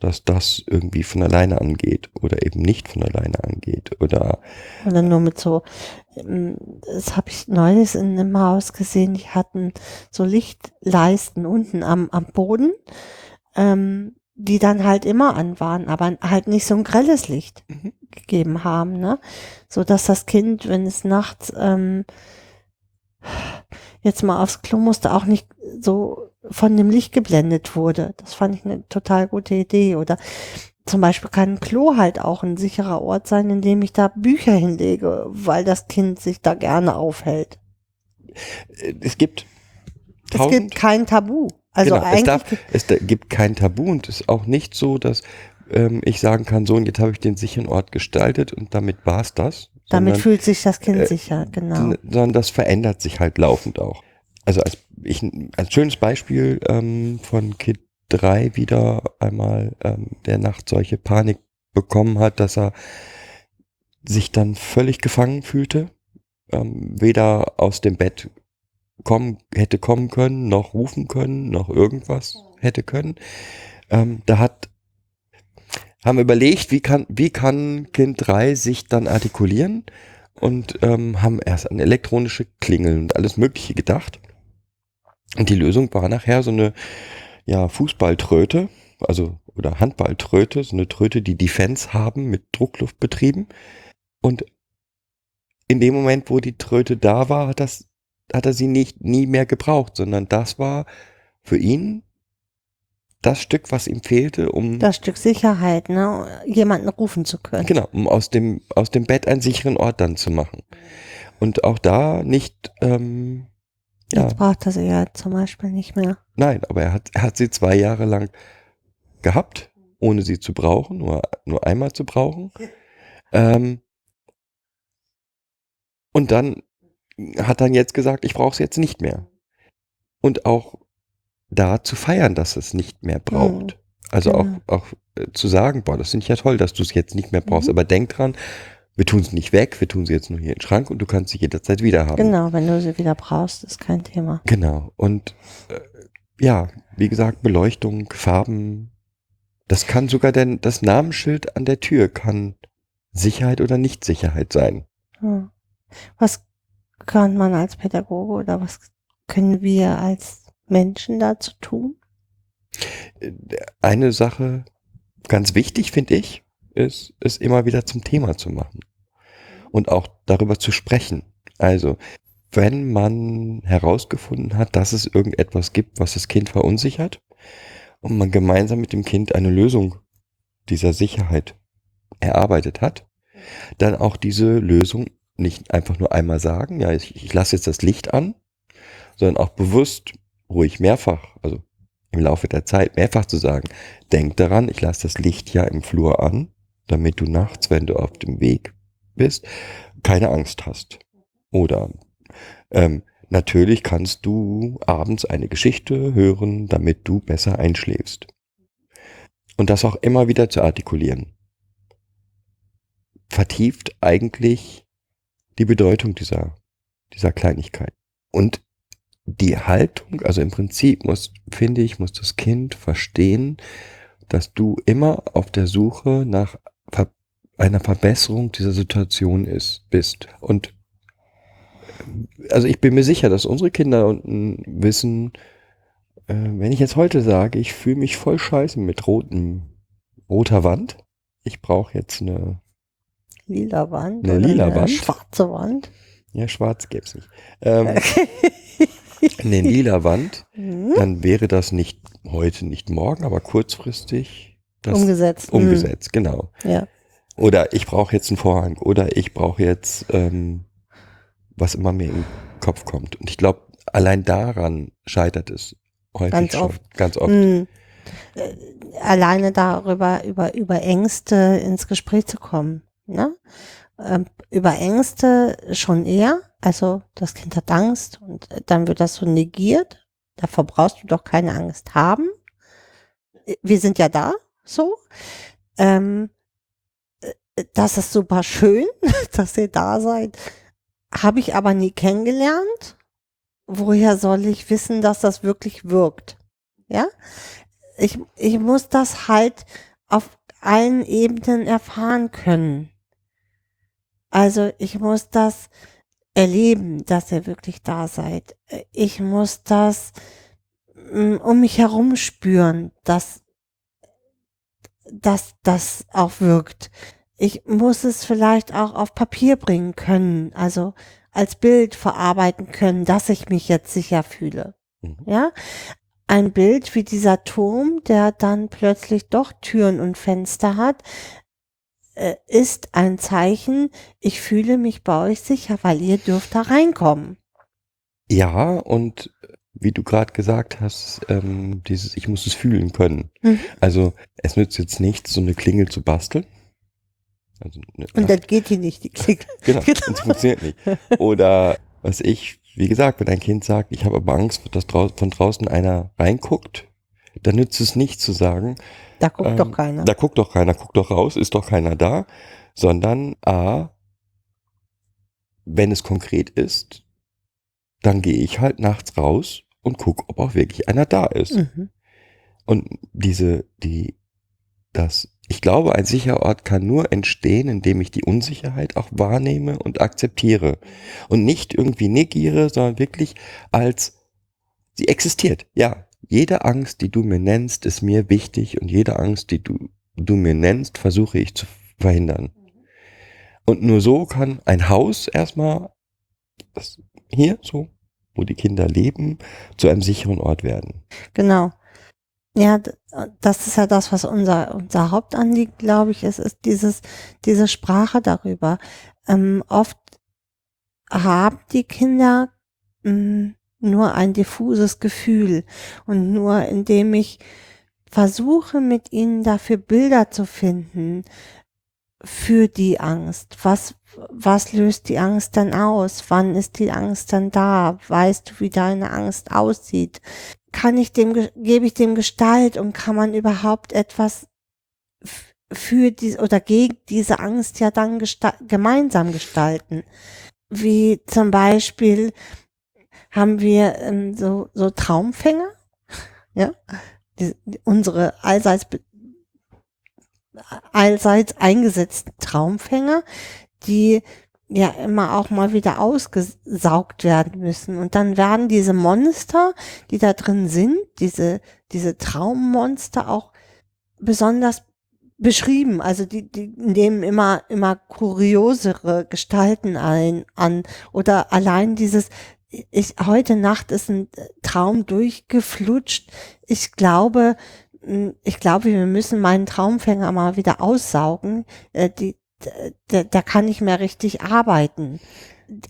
dass das irgendwie von alleine angeht oder eben nicht von alleine angeht. Oder Oder nur mit so, ähm, das habe ich neulich in einem Haus gesehen, die hatten so Lichtleisten unten am, am Boden, ähm, die dann halt immer an waren, aber halt nicht so ein grelles Licht Mhm. gegeben haben, ne? So dass das Kind, wenn es nachts ähm, jetzt mal aufs Klo musste, auch nicht so von dem Licht geblendet wurde. Das fand ich eine total gute Idee. Oder zum Beispiel kann ein Klo halt auch ein sicherer Ort sein, in dem ich da Bücher hinlege, weil das Kind sich da gerne aufhält. es gibt Es gibt kein Tabu. Also genau, es, darf, es gibt kein Tabu und es ist auch nicht so, dass ähm, ich sagen kann, so und jetzt habe ich den sicheren Ort gestaltet und damit war's das. damit sondern- fühlt sich das Kind äh, sicher, genau. Sondern das verändert sich halt laufend auch. Also als, ich, als schönes Beispiel ähm, von Kid 3 wieder einmal, ähm, der nachts solche Panik bekommen hat, dass er sich dann völlig gefangen fühlte, ähm, weder aus dem Bett kommen, hätte kommen können, noch rufen können, noch irgendwas hätte können. Ähm, da hat haben überlegt, wie kann, wie kann Kind 3 sich dann artikulieren und ähm, haben erst an elektronische Klingeln und alles Mögliche gedacht. Und die Lösung war nachher so eine ja, Fußballtröte, also oder Handballtröte, so eine Tröte, die Defense haben mit Druckluft betrieben. Und in dem Moment, wo die Tröte da war, hat, das, hat er sie nicht nie mehr gebraucht, sondern das war für ihn das Stück, was ihm fehlte, um das Stück Sicherheit, ne, jemanden rufen zu können. Genau, um aus dem, aus dem Bett einen sicheren Ort dann zu machen. Und auch da nicht, ähm, ja, Jetzt braucht er sie ja zum Beispiel nicht mehr. nein, aber er hat, er hat sie zwei Jahre lang gehabt, ohne sie zu brauchen, nur, nur einmal zu brauchen. Ähm, und dann hat dann jetzt gesagt, ich brauche es jetzt nicht mehr. Und auch da zu feiern, dass es nicht mehr braucht. Also genau. auch, auch äh, zu sagen, boah, das finde ich ja toll, dass du es jetzt nicht mehr brauchst. Mhm. Aber denk dran, wir tun es nicht weg, wir tun sie jetzt nur hier in den Schrank und du kannst sie jederzeit wieder haben. Genau, wenn du sie wieder brauchst, ist kein Thema. Genau. Und äh, ja, wie gesagt, Beleuchtung, Farben. Das kann sogar denn das Namensschild an der Tür kann Sicherheit oder Nichtsicherheit sein. Hm. Was kann man als Pädagoge oder was können wir als Menschen dazu tun? Äh, Eine Sache, ganz wichtig finde ich, ist, es immer wieder zum Thema zu machen. Und auch darüber zu sprechen. Also, wenn man herausgefunden hat, dass es irgendetwas gibt, was das Kind verunsichert, und man gemeinsam mit dem Kind eine Lösung dieser Sicherheit erarbeitet hat, dann auch diese Lösung nicht einfach nur einmal sagen, ja, ich, ich lasse jetzt das Licht an, sondern auch bewusst, ruhig mehrfach, also im Laufe der Zeit mehrfach zu sagen, denk daran, ich lasse das Licht ja im Flur an, damit du nachts, wenn du auf dem Weg bist, keine Angst hast. Oder ähm, natürlich kannst du abends eine Geschichte hören, damit du besser einschläfst. Und das auch immer wieder zu artikulieren. Vertieft eigentlich die Bedeutung dieser, dieser Kleinigkeit. Und die Haltung, also im Prinzip muss, finde ich, muss das Kind verstehen, dass du immer auf der Suche nach einer Verbesserung dieser Situation ist, bist. Und also ich bin mir sicher, dass unsere Kinder unten wissen, äh, wenn ich jetzt heute sage, ich fühle mich voll scheiße mit rotem, roter Wand, ich brauche jetzt eine, Lila Wand. Eine lila Wand. Schwarze Wand. ja, schwarz gäbe es nicht, ähm, eine lila Wand, Mhm. dann wäre das nicht heute, nicht morgen, aber kurzfristig das Umgesetzt. umgesetzt, genau. Mhm. Ja. Oder ich brauche jetzt einen Vorhang oder ich brauche jetzt, ähm, was immer mir in den Kopf kommt. Und ich glaube, allein daran scheitert es häufig Ganz schon. oft. Ganz oft. Mhm. Äh, Alleine darüber, über, über Ängste ins Gespräch zu kommen. Ne? Ähm, über Ängste schon eher. Also das Kind hat Angst und dann wird das so negiert. Davor brauchst du doch keine Angst haben. Wir sind ja da, so. Ähm, äh, das ist super schön, dass ihr da seid. Habe ich aber nie kennengelernt. Woher soll ich wissen, dass das wirklich wirkt? Ja? Ich, ich muss das halt auf allen Ebenen erfahren können. Also ich muss das erleben, dass ihr wirklich da seid. Ich muss das mm, um mich herum spüren, dass, dass das auch wirkt. Ich muss es vielleicht auch auf Papier bringen können, also als Bild verarbeiten können, dass ich mich jetzt sicher fühle. Mhm. Ja, ein Bild wie dieser Turm, der dann plötzlich doch Türen und Fenster hat, äh, ist ein Zeichen, ich fühle mich bei euch sicher, weil ihr dürft da reinkommen. Ja, und wie du gerade gesagt hast, ähm, dieses, ich muss es fühlen können. Mhm. Also es nützt jetzt nichts, so eine Klingel zu basteln. Also, ne, Und dann geht hier nicht die Klick. genau, genau. das funktioniert nicht. Oder was ich, wie gesagt, wenn ein Kind sagt, ich habe aber Angst, dass drau von draußen einer reinguckt, dann nützt es nicht zu sagen, Da guckt Ähm, doch keiner. Da guckt doch keiner, guckt doch raus, ist doch keiner da, sondern A, wenn es konkret ist, dann gehe ich halt nachts raus und gucke, ob auch wirklich einer da ist. Mhm. Und diese, die, das, ich glaube, ein sicherer Ort kann nur entstehen, indem ich die Unsicherheit auch wahrnehme und akzeptiere. Und nicht irgendwie negiere, sondern wirklich als, sie existiert. Ja, jede Angst, die du mir nennst, ist mir wichtig und jede Angst, die du, du mir nennst, versuche ich zu verhindern. Und nur so kann ein Haus erstmal, das hier so, wo die Kinder leben, zu einem sicheren Ort werden. Genau. Ja, das ist ja das, was unser, unser Hauptanliegen, glaube ich, ist, ist dieses, diese Sprache darüber. Ähm, oft haben die Kinder mh, nur ein diffuses Gefühl und nur indem ich versuche, mit ihnen dafür Bilder zu finden, für die Angst. Was, was löst die Angst dann aus? Wann ist die Angst dann da? Weißt du, wie deine Angst aussieht? Kann ich dem, ge- gebe ich dem Gestalt und kann man überhaupt etwas für die oder gegen diese Angst ja dann gesta gemeinsam gestalten? Wie zum Beispiel haben wir ähm, so, so Traumfänger, ja, die, unsere allseits allseits eingesetzten Traumfänger, die ja immer auch mal wieder ausgesaugt werden müssen. Und dann werden diese Monster, die da drin sind, diese, diese Traummonster auch besonders beschrieben. Also die, die nehmen immer, immer kuriosere Gestalten ein, an. Oder allein dieses, ich, heute Nacht ist ein Traum durchgeflutscht. Ich glaube, ich glaube, wir müssen meinen Traumfänger mal wieder aussaugen. Äh, die, da, da kann ich mehr richtig arbeiten.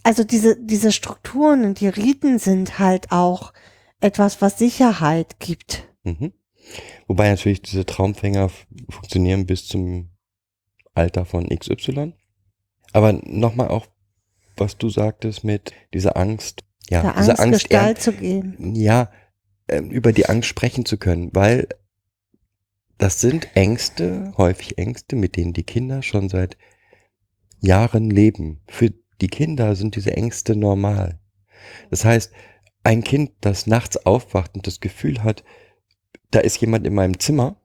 Also diese, diese Strukturen und die Riten sind halt auch etwas, was Sicherheit gibt. Mhm. Wobei natürlich diese Traumfänger funktionieren bis zum Alter von XY. Aber nochmal auch, was du sagtest mit dieser Angst, ja, der diese Angst, Angst, Gestalt zu geben. ja, ähm, über die Angst sprechen zu können, weil das sind Ängste, häufig Ängste, mit denen die Kinder schon seit Jahren leben. Für die Kinder sind diese Ängste normal. Das heißt, ein Kind, das nachts aufwacht und das Gefühl hat, da ist jemand in meinem Zimmer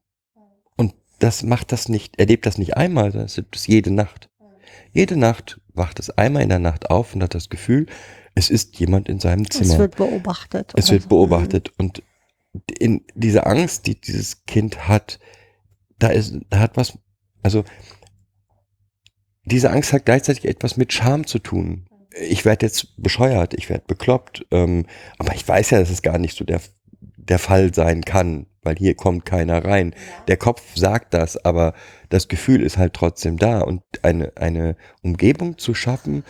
und das macht das nicht, erlebt das nicht einmal, sondern es erlebt es jede Nacht. Jede Nacht wacht es einmal in der Nacht auf und hat das Gefühl, es ist jemand in seinem Zimmer. Es wird beobachtet. Es wird so. beobachtet und in diese Angst, die dieses Kind hat, da ist, da hat was, also diese Angst hat gleichzeitig etwas mit Scham zu tun. Ich werde jetzt bescheuert, ich werde bekloppt, ähm, aber ich weiß ja, dass es gar nicht so der, der Fall sein kann, weil hier kommt keiner rein. Der Kopf sagt das, aber das Gefühl ist halt trotzdem da und eine, eine Umgebung zu schaffen,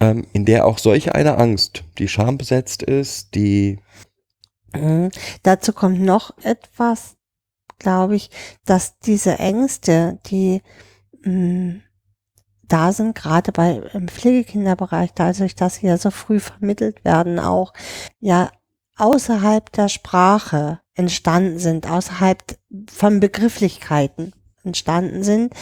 ähm, in der auch solche eine Angst, die schambesetzt ist, die Mhm. Dazu kommt noch etwas, glaube ich, dass diese Ängste, die mh, da sind, gerade bei im Pflegekinderbereich, dadurch, dass sie ja so früh vermittelt werden, auch ja außerhalb der Sprache entstanden sind, außerhalb von Begrifflichkeiten entstanden sind,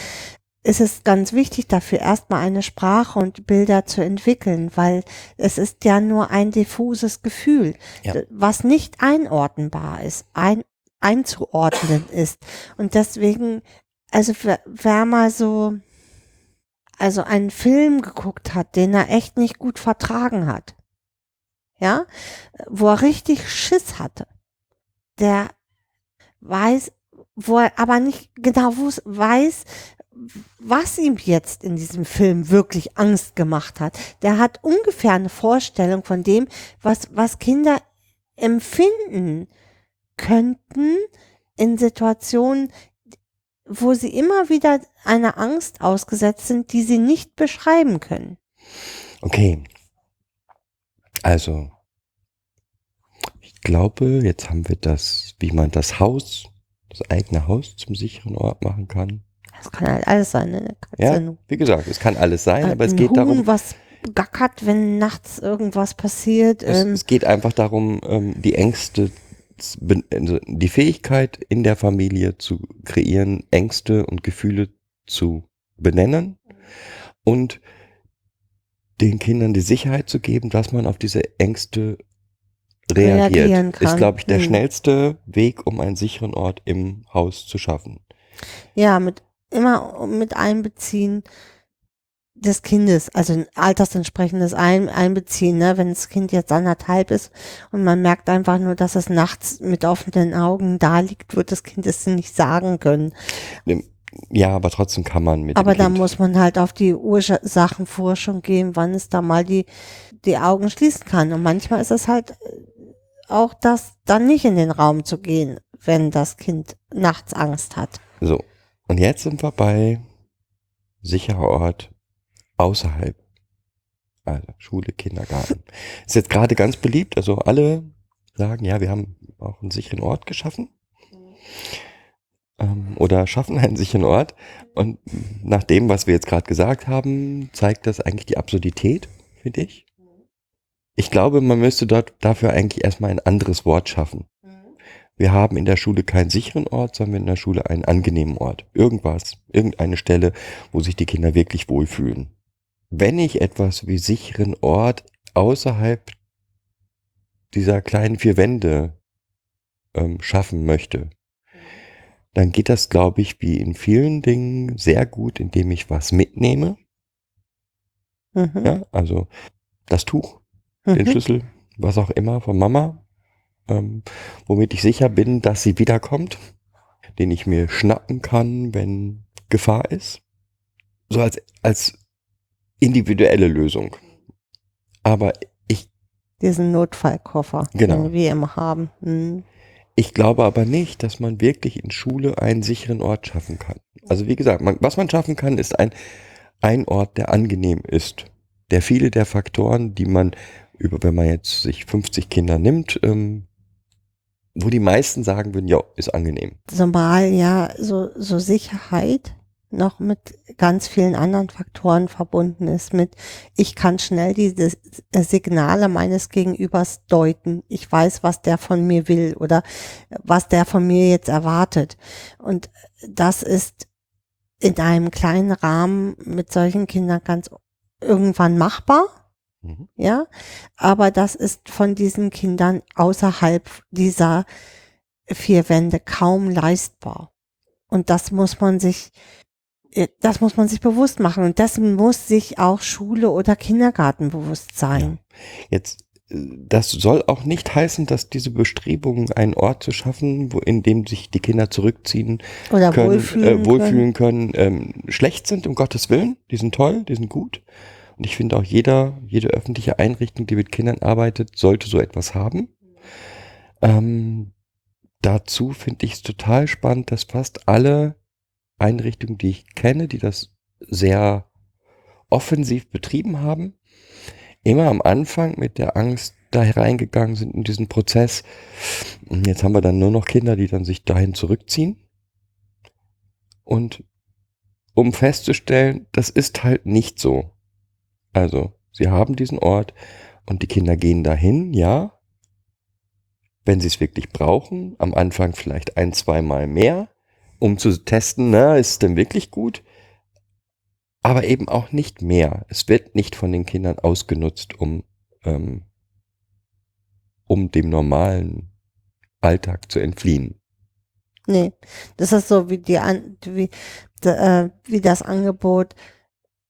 ist es ganz wichtig dafür, erstmal eine Sprache und Bilder zu entwickeln, weil es ist ja nur ein diffuses Gefühl, Ja. was nicht einordnbar ist, ein, einzuordnen ist. Und deswegen, also wer, wer mal so, also einen Film geguckt hat, den er echt nicht gut vertragen hat, ja, wo er richtig Schiss hatte, der weiß, wo er aber nicht genau weiß, was ihm jetzt in diesem Film wirklich Angst gemacht hat. Der hat ungefähr eine Vorstellung von dem, was, was Kinder empfinden könnten in Situationen, wo sie immer wieder einer Angst ausgesetzt sind, die sie nicht beschreiben können. Okay. Also, ich glaube, jetzt haben wir das, wie man das Haus, das eigene Haus zum sicheren Ort machen kann. Das kann halt alles sein, ne? Ja, wie gesagt, es kann alles sein, aber es geht Huhn, darum, was gackert, wenn nachts irgendwas passiert. es, ähm, es geht einfach darum, ähm, die Ängste, also die Fähigkeit in der Familie zu kreieren, Ängste und Gefühle zu benennen und den Kindern die Sicherheit zu geben, dass man auf diese Ängste reagiert. Reagieren kann. Ist, glaube ich, der Hm. schnellste Weg, um einen sicheren Ort im Haus zu schaffen. Ja, mit immer mit Einbeziehen des Kindes, also ein altersentsprechendes Ein Einbeziehen, ne? wenn das Kind jetzt anderthalb ist und man merkt einfach nur, dass es nachts mit offenen Augen da liegt, wird das Kind es nicht sagen können. Ja, aber trotzdem kann man mit Aber da muss man halt auf die Ursachenforschung gehen, wann es da mal die, die Augen schließen kann. Und manchmal ist es halt äh, auch das, dann nicht in den Raum zu gehen, wenn das Kind nachts Angst hat. So, und jetzt sind wir bei sicherer Ort außerhalb. Also Schule, Kindergarten. Ist jetzt gerade ganz beliebt. Also alle sagen, ja, wir haben auch einen sicheren Ort geschaffen. Ähm, oder schaffen einen sicheren Ort. Und nach dem, was wir jetzt gerade gesagt haben, zeigt das eigentlich die Absurdität, finde ich. Ich glaube, man müsste dort dafür eigentlich erstmal ein anderes Wort schaffen. Wir haben in der Schule keinen sicheren Ort, sondern in der Schule einen angenehmen Ort. Irgendwas, irgendeine Stelle, wo sich die Kinder wirklich wohlfühlen. Wenn ich etwas wie sicheren Ort außerhalb dieser kleinen vier Wände ähm, schaffen möchte, dann geht das, glaube ich, wie in vielen Dingen sehr gut, indem ich was mitnehme. Mhm. Ja, also das Tuch, den Mhm. Schlüssel, was auch immer von Mama, ähm, womit ich sicher bin, dass sie wiederkommt, den ich mir schnappen kann, wenn Gefahr ist. So als, als individuelle Lösung. Aber ich, diesen Notfallkoffer, Genau. den wir immer haben. Mhm. ich glaube aber nicht, dass man wirklich in Schule einen sicheren Ort schaffen kann. Also wie gesagt, man, was man schaffen kann, ist ein, ein Ort, der angenehm ist. Der viele der Faktoren, die man über, wenn man jetzt sich 50 Kinder nimmt, ähm, wo die meisten sagen würden, ja, ist angenehm. Zumal ja so, so Sicherheit noch mit ganz vielen anderen Faktoren verbunden ist. Mit, ich kann schnell diese Signale meines Gegenübers deuten. Ich weiß, was der von mir will oder was der von mir jetzt erwartet. Und das ist in einem kleinen Rahmen mit solchen Kindern ganz irgendwann machbar. Mhm. ja, aber das ist von diesen Kindern außerhalb dieser vier Wände kaum leistbar. Und das muss man sich, äh, das muss man sich bewusst machen. Und das muss sich auch Schule oder Kindergarten bewusst sein. Jetzt, äh, das soll auch nicht heißen, dass diese Bestrebungen, einen Ort zu schaffen, wo, in dem sich die Kinder zurückziehen Oder können, wohlfühlen. äh, wohlfühlen können, ähm, schlecht sind, um Gottes Willen. Die sind toll, die sind gut. Und ich finde auch jeder, jede öffentliche Einrichtung, die mit Kindern arbeitet, sollte so etwas haben. Ähm, dazu finde ich es total spannend, dass fast alle Einrichtungen, die ich kenne, die das sehr offensiv betrieben haben, immer am Anfang mit der Angst da hereingegangen sind in diesen Prozess. Und Jetzt haben wir dann nur noch Kinder, die dann sich dahin zurückziehen. Und um festzustellen, das ist halt nicht so. Also, sie haben diesen Ort und die Kinder gehen dahin, ja, wenn sie es wirklich brauchen, am Anfang vielleicht ein, zweimal mehr, um zu testen, na, ist es denn wirklich gut? Aber eben auch nicht mehr. Es wird nicht von den Kindern ausgenutzt, um, ähm, um dem normalen Alltag zu entfliehen. Nee, das ist so wie die wie, äh, wie das Angebot,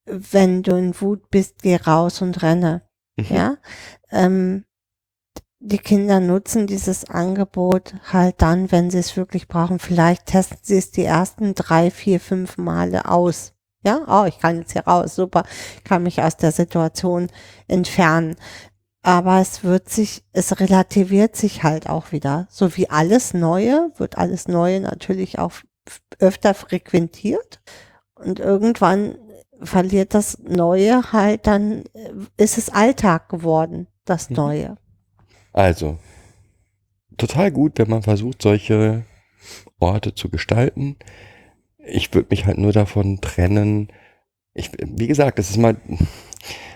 wenn du in Wut bist, geh raus und renne. Mhm. Ja. Ähm, die Kinder nutzen dieses Angebot halt dann, wenn sie es wirklich brauchen. Vielleicht testen sie es die ersten drei, vier, fünf Male aus. Ja, oh, ich kann jetzt hier raus, super, kann mich aus der Situation entfernen. Aber es wird sich, es relativiert sich halt auch wieder. So wie alles Neue, wird alles Neue natürlich auch öfter frequentiert. Und irgendwann verliert das Neue halt, dann äh, ist es Alltag geworden, das Mhm. Neue. Also, total gut, wenn man versucht, solche Orte zu gestalten. Ich würde mich halt nur davon trennen. Ich, wie gesagt, das ist mal,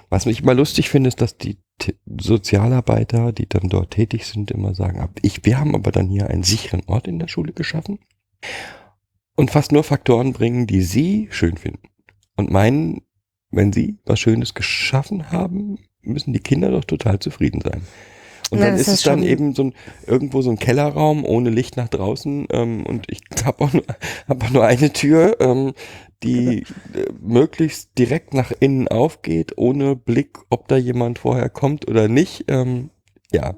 was ich immer lustig finde, ist, dass die T- Sozialarbeiter, die dann dort tätig sind, immer sagen, ich, wir haben aber dann hier einen sicheren Ort in der Schule geschaffen und fast nur Faktoren bringen, die sie schön finden. Und meinen, wenn sie was Schönes geschaffen haben, müssen die Kinder doch total zufrieden sein. Und Ja, dann ist es dann eben so ein, irgendwo so ein Kellerraum ohne Licht nach draußen ähm, und ich habe auch, nur- hab auch nur eine Tür, ähm, die äh, möglichst direkt nach innen aufgeht, ohne Blick, ob da jemand vorher kommt oder nicht. Ähm, ja,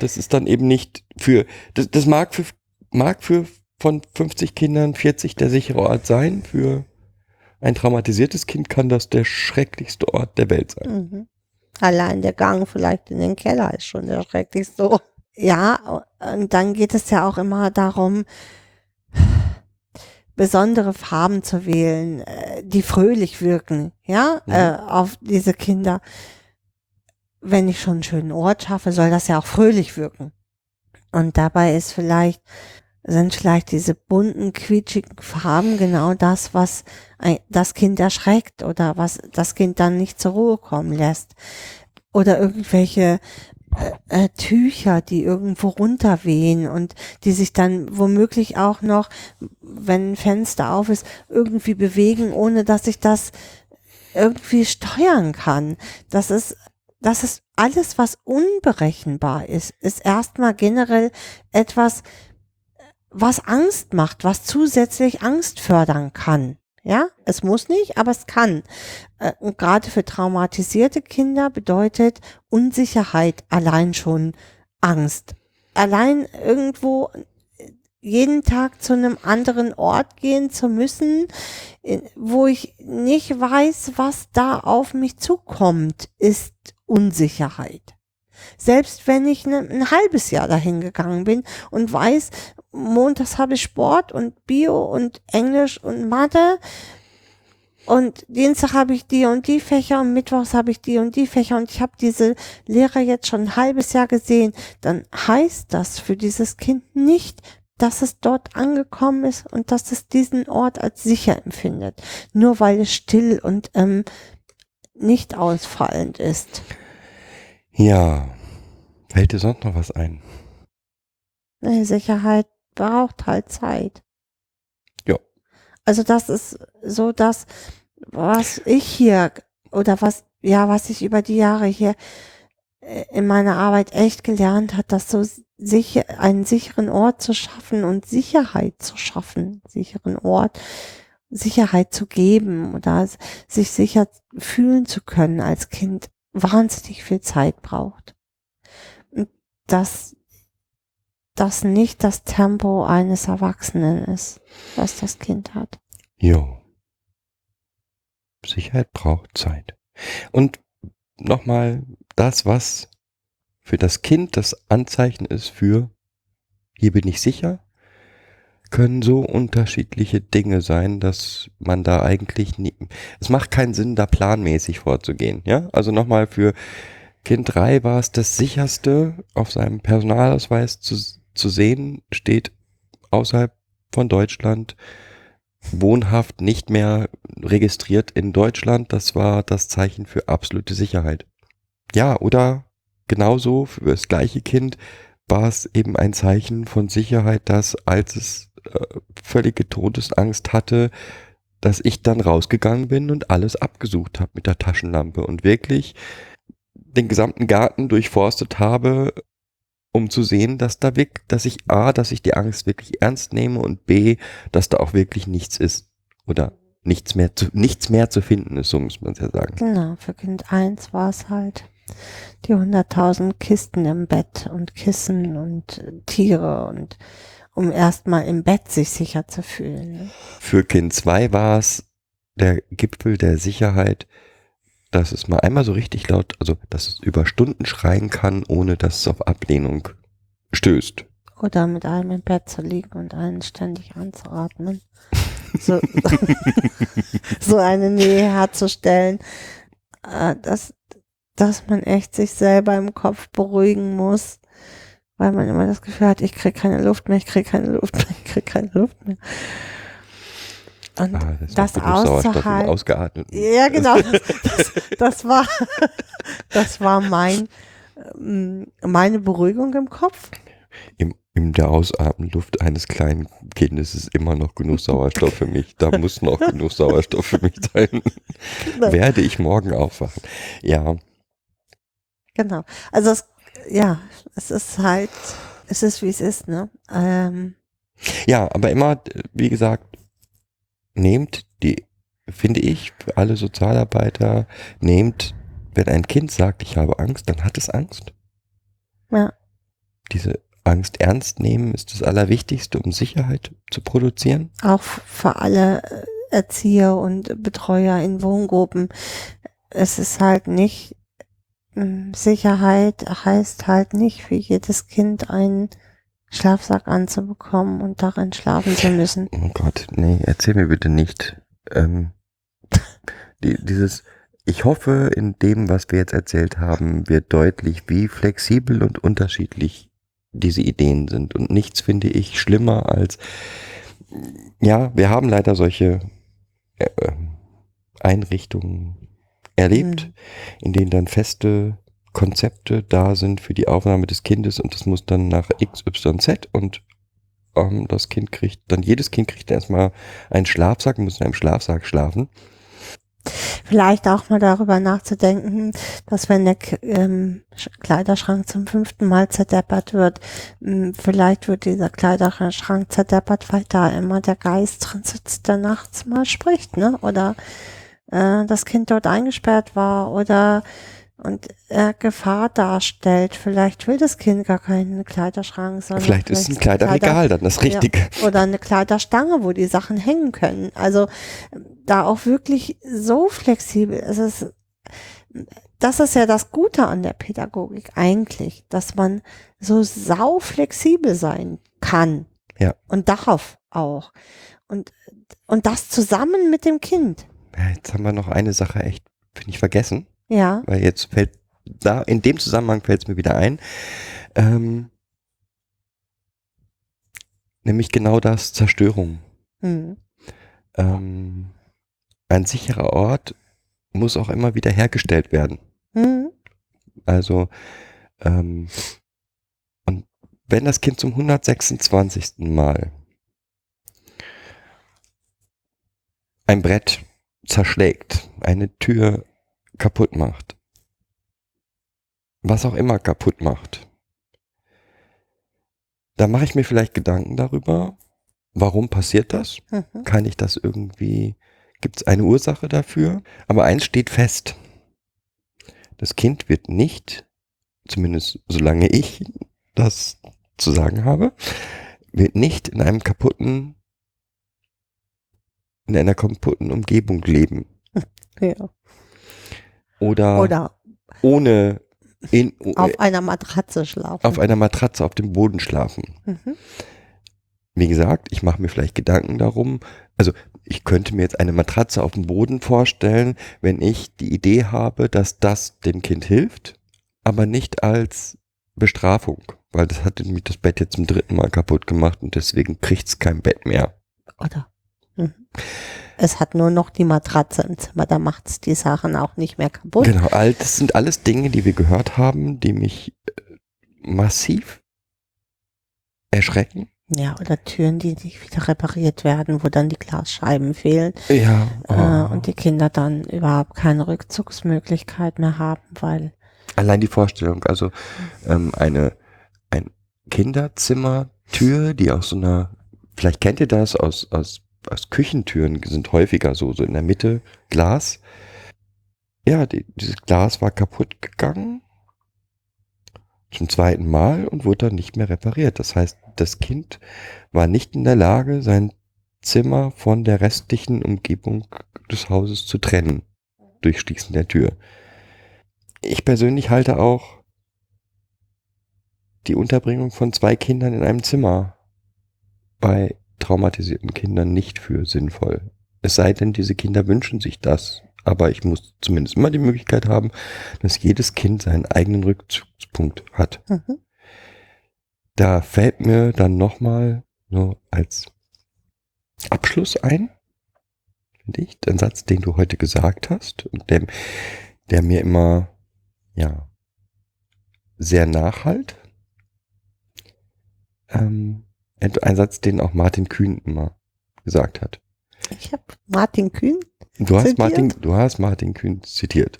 das ist dann eben nicht für, das, das mag für, mag für von 50 Kindern 40 der sichere Ort sein. Für ein traumatisiertes Kind kann das der schrecklichste Ort der Welt sein. Mhm. Allein der Gang vielleicht in den Keller ist schon der schrecklichste. Ja, und dann geht es ja auch immer darum, besondere Farben zu wählen, äh, die fröhlich wirken, ja, Mhm. äh, auf diese Kinder. Wenn ich schon einen schönen Ort schaffe, soll das ja auch fröhlich wirken. Und dabei ist vielleicht, sind vielleicht diese bunten, quietschigen Farben genau das, was das Kind erschreckt oder was das Kind dann nicht zur Ruhe kommen lässt. Oder irgendwelche äh, äh, Tücher, die irgendwo runterwehen und die sich dann womöglich auch noch, wenn ein Fenster auf ist, irgendwie bewegen, ohne dass ich das irgendwie steuern kann. Das ist, das ist alles, was unberechenbar ist, ist erstmal generell etwas, was Angst macht, was zusätzlich Angst fördern kann. Ja, es muss nicht, aber es kann. Äh, Und gerade für traumatisierte Kinder bedeutet Unsicherheit allein schon Angst. Allein irgendwo äh, jeden Tag zu einem anderen Ort gehen zu müssen, äh, wo ich nicht weiß, was da auf mich zukommt, ist Unsicherheit. Selbst wenn ich ne, ein halbes Jahr dahin gegangen bin und weiß, montags habe ich Sport und Bio und Englisch und Mathe. Und Dienstag habe ich die und die Fächer und Mittwochs habe ich die und die Fächer. Und ich habe diese Lehrer jetzt schon ein halbes Jahr gesehen, dann heißt das für dieses Kind nicht, dass es dort angekommen ist und dass es diesen Ort als sicher empfindet, nur weil es still und ähm, nicht ausfallend ist. Ja, fällt dir sonst noch was ein? Sicherheit braucht halt Zeit. Ja. Also das ist so das, was ich hier oder was, ja, was ich über die Jahre hier äh, in meiner Arbeit echt gelernt hat, das so sicher, einen sicheren Ort zu schaffen und Sicherheit zu schaffen, sicheren Ort, Sicherheit zu geben oder sich sicher fühlen zu können als Kind wahnsinnig viel Zeit braucht. Und dass das nicht das Tempo eines Erwachsenen ist, was das Kind hat. Jo. Sicherheit braucht Zeit. Und nochmal das, was für das Kind das Anzeichen ist für hier bin ich sicher, können so unterschiedliche Dinge sein, dass man da eigentlich nie, es macht keinen Sinn, da planmäßig vorzugehen, ja? Also nochmal für Kind 3 war es das sicherste, auf seinem Personalausweis zu, zu sehen, steht außerhalb von Deutschland, wohnhaft nicht mehr registriert in Deutschland. Das war das Zeichen für absolute Sicherheit. Ja, oder genauso für das gleiche Kind war es eben ein Zeichen von Sicherheit, dass als es äh, völlige Todesangst hatte, dass ich dann rausgegangen bin und alles abgesucht habe mit der Taschenlampe und wirklich den gesamten Garten durchforstet habe, um zu sehen, dass da wirklich, dass ich A, dass ich die Angst wirklich ernst nehme und B, dass da auch wirklich nichts ist oder nichts mehr zu, nichts mehr zu finden ist, so muss man es ja sagen. Genau, für Kind 1 war es halt die 100.000 Kisten im Bett und Kissen und Tiere und um erstmal im Bett sich sicher zu fühlen. Ne? Für Kind 2 war es der Gipfel der Sicherheit, dass es mal einmal so richtig laut, also dass es über Stunden schreien kann, ohne dass es auf Ablehnung stößt. Oder mit einem im Bett zu liegen und einen ständig anzuatmen. So, so eine Nähe herzustellen, äh, dass, dass man echt sich selber im Kopf beruhigen muss weil man immer das Gefühl hat, ich kriege keine Luft mehr, ich kriege keine Luft mehr, ich kriege keine Luft mehr. Und ah, das, das auszuhalten. Ausgeatmet. Ja, genau. Das, das, war, das war mein, ähm, meine Beruhigung im Kopf. Im, in der Ausatmenluft eines kleinen Kindes ist immer noch genug Sauerstoff für mich. Da muss noch genug Sauerstoff für mich sein. Genau. Werde ich morgen aufwachen. Ja. Genau. Also es ja, es ist halt, es ist wie es ist, ne? Ähm. Ja, aber immer, wie gesagt, nehmt die, finde ich, für alle Sozialarbeiter, nehmt, wenn ein Kind sagt, ich habe Angst, dann hat es Angst. Ja. Diese Angst ernst nehmen ist das Allerwichtigste, um Sicherheit zu produzieren. Auch für alle Erzieher und Betreuer in Wohngruppen. Es ist halt nicht hm, Sicherheit heißt halt nicht für jedes Kind einen Schlafsack anzubekommen und darin schlafen zu müssen. Oh Gott, nee, erzähl mir bitte nicht. Ähm, die, dieses, ich hoffe, in dem, was wir jetzt erzählt haben, wird deutlich, wie flexibel und unterschiedlich diese Ideen sind. Und nichts finde ich schlimmer als, ja, wir haben leider solche äh, Einrichtungen erlebt, mhm. in denen dann feste Konzepte da sind für die Aufnahme des Kindes und das muss dann nach XYZ und ähm, das Kind kriegt, dann jedes Kind kriegt erstmal einen Schlafsack, muss in einem Schlafsack schlafen. Vielleicht auch mal darüber nachzudenken, dass wenn der ähm, Kleiderschrank zum fünften Mal zerdeppert wird, ähm, vielleicht wird dieser Kleiderschrank zerdeppert, weil da immer der Geist drin sitzt, der nachts mal spricht, ne? Oder äh, das Kind dort eingesperrt war oder und er Gefahr darstellt. Vielleicht will das Kind gar keinen Kleiderschrank, sondern vielleicht, vielleicht ist ein Kleiderregal Kleider, dann das Richtige. Ja, oder eine Kleiderstange, wo die Sachen hängen können. Also da auch wirklich so flexibel. Es ist, das ist ja das Gute an der Pädagogik eigentlich, dass man so sau flexibel sein kann. Ja. Und darf auch. Und, und das zusammen mit dem Kind. Ja, jetzt haben wir noch eine Sache echt, finde ich, vergessen. Ja. Weil jetzt fällt, da, in dem Zusammenhang fällt es mir wieder ein. Ähm, nämlich genau das, Zerstörung. Mhm. Ähm, ein sicherer Ort muss auch immer wieder hergestellt werden. Mhm. Also, ähm, und wenn das Kind zum 126. Mal ein Brett zerschlägt, eine Tür kaputt macht. was auch immer kaputt macht, da mache ich mir vielleicht Gedanken darüber, warum passiert das? Mhm. Kann ich das irgendwie, gibt es eine Ursache dafür? Aber eins steht fest. Das Kind wird nicht, zumindest solange ich das zu sagen habe, wird nicht in einem kaputten, in einer kaputten Umgebung leben. Ja. Oder, Oder ohne in, auf einer Matratze schlafen. auf einer Matratze auf dem Boden schlafen. mhm. Wie gesagt, ich mache mir vielleicht Gedanken darum. Also ich könnte mir jetzt eine Matratze auf dem Boden vorstellen, wenn ich die Idee habe, dass das dem Kind hilft, aber nicht als Bestrafung, weil das hat nämlich das Bett jetzt zum dritten Mal kaputt gemacht und deswegen kriegt es kein Bett mehr. Oder? Mhm. Es hat nur noch die Matratze im Zimmer, da macht es die Sachen auch nicht mehr kaputt. Genau, all das sind alles Dinge, die wir gehört haben, die mich äh, massiv erschrecken. Ja, oder Türen, die nicht wieder repariert werden, wo dann die Glasscheiben fehlen Ja. äh, und die Kinder dann überhaupt keine Rückzugsmöglichkeit mehr haben, weil Allein die Vorstellung, also ähm, eine ein Kinderzimmertür, die aus so einer, vielleicht kennt ihr das, aus, aus, aus Küchentüren sind häufiger so, so in der Mitte Glas. Ja, die, dieses Glas war kaputt gegangen zum zweiten Mal und wurde dann nicht mehr repariert. Das heißt, das Kind war nicht in der Lage, sein Zimmer von der restlichen Umgebung des Hauses zu trennen durch Schließen der Tür ich persönlich halte auch die Unterbringung von zwei Kindern in einem Zimmer bei traumatisierten Kindern nicht für sinnvoll. Es sei denn, diese Kinder wünschen sich das. Aber ich muss zumindest immer die Möglichkeit haben, dass jedes Kind seinen eigenen Rückzugspunkt hat. mhm. Da fällt mir dann nochmal so als Abschluss ein, finde ich, ein Satz, den du heute gesagt hast und der, der mir immer ja, sehr nachhalt. Ähm, ein Satz, den auch Martin Kühn immer gesagt hat. ich habe Martin Kühn. Du hast Zitiert? Martin, du hast Martin Kühn zitiert.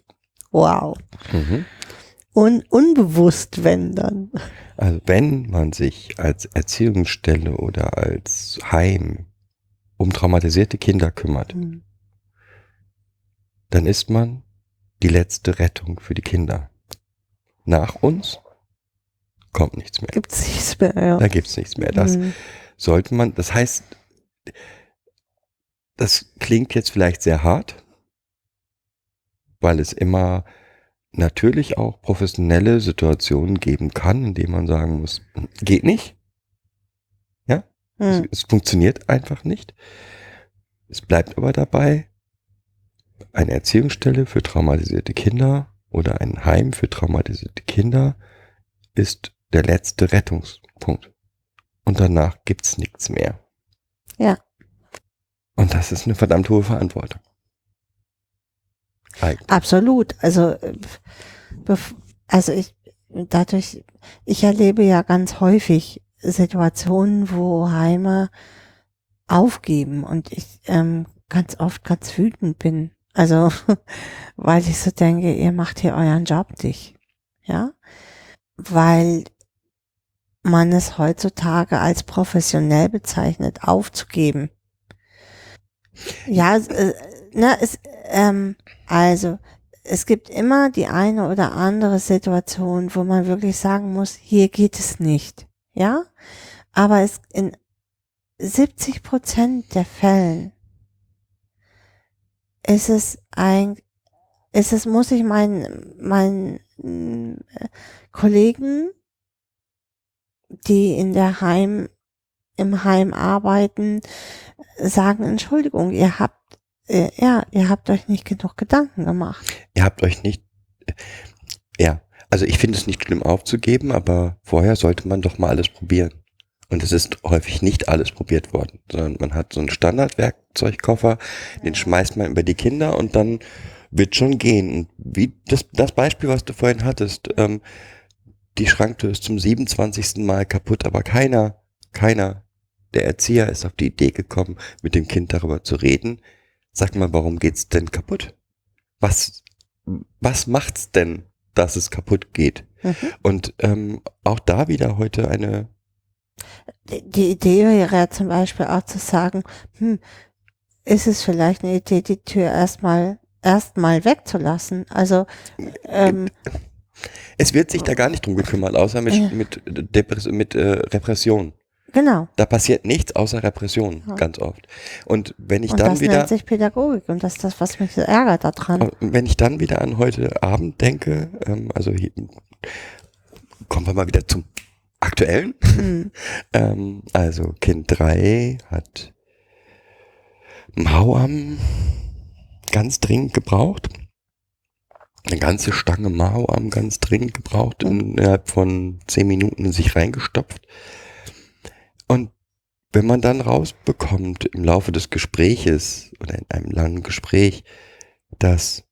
Wow. Mhm. Un unbewusst, wenn dann. Also wenn man sich als Erziehungsstelle oder als Heim um traumatisierte Kinder kümmert, Mhm. dann ist man die letzte Rettung für die Kinder. Nach uns kommt nichts mehr. Gibt's nichts mehr, ja. Da gibt's nichts mehr. Das Mhm. sollte man, das heißt, das klingt jetzt vielleicht sehr hart, weil es immer natürlich auch professionelle Situationen geben kann, in denen man sagen muss, geht nicht. Es, Mhm. es funktioniert einfach nicht. Es bleibt aber dabei, eine Erziehungsstelle für traumatisierte Kinder oder ein Heim für traumatisierte Kinder ist der letzte Rettungspunkt. Und danach gibt's nichts mehr. Ja. Und das ist eine verdammt hohe Verantwortung. Eigentlich. Absolut. Also, äh, also ich, dadurch, ich erlebe ja ganz häufig Situationen, wo Heime aufgeben und ich ähm, ganz oft ganz wütend bin. Also, weil ich so denke, ihr macht hier euren Job nicht. Ja? Weil man es heutzutage als professionell bezeichnet, aufzugeben. Ja, äh, ne, es, ähm, also, es gibt immer die eine oder andere Situation, wo man wirklich sagen muss, hier geht es nicht. Ja? Aber es in 70 Prozent der Fällen ist es ein, ist es, muss ich meinen, meinen äh, Kollegen, die in der Heim, im Heim arbeiten, sagen, Entschuldigung, ihr habt, äh, ja, ihr habt euch nicht genug Gedanken gemacht. Ihr habt euch nicht, ja, also ich finde es nicht schlimm aufzugeben, aber vorher sollte man doch mal alles probieren. Und es ist häufig nicht alles probiert worden, sondern man hat so einen Standardwerkzeugkoffer, den schmeißt man über die Kinder und dann wird schon gehen. Und wie das, das Beispiel, was du vorhin hattest, ähm, die Schranktür ist zum 27. Mal kaputt, aber keiner, keiner der Erzieher ist auf die Idee gekommen, mit dem Kind darüber zu reden. Sag mal, warum geht's denn kaputt? Was, was macht's denn dass es kaputt geht. Mhm. Und ähm, auch da wieder heute eine, Die- Idee wäre ja zum Beispiel auch zu sagen, hm, ist es vielleicht eine Idee, die Tür erstmal erstmal wegzulassen? Also ähm, es wird sich da gar nicht drum gekümmert, außer mit, Ja. mit, Depress mit äh, Repression. genau. Da passiert nichts außer Repression, Ja. ganz oft. Und wenn ich Und dann das wieder, nennt sich Pädagogik und das ist das, was mich so ärgert daran. Wenn ich dann wieder an heute Abend denke, ähm, also hier, kommen wir mal wieder zum Aktuellen. Hm. Ähm, also Kind 3 hat Mauam ganz dringend gebraucht. Eine ganze Stange Mauam ganz dringend gebraucht, innerhalb von zehn Minuten in sich reingestopft. Und wenn man dann rausbekommt im Laufe des Gespräches oder in einem langen Gespräch, dass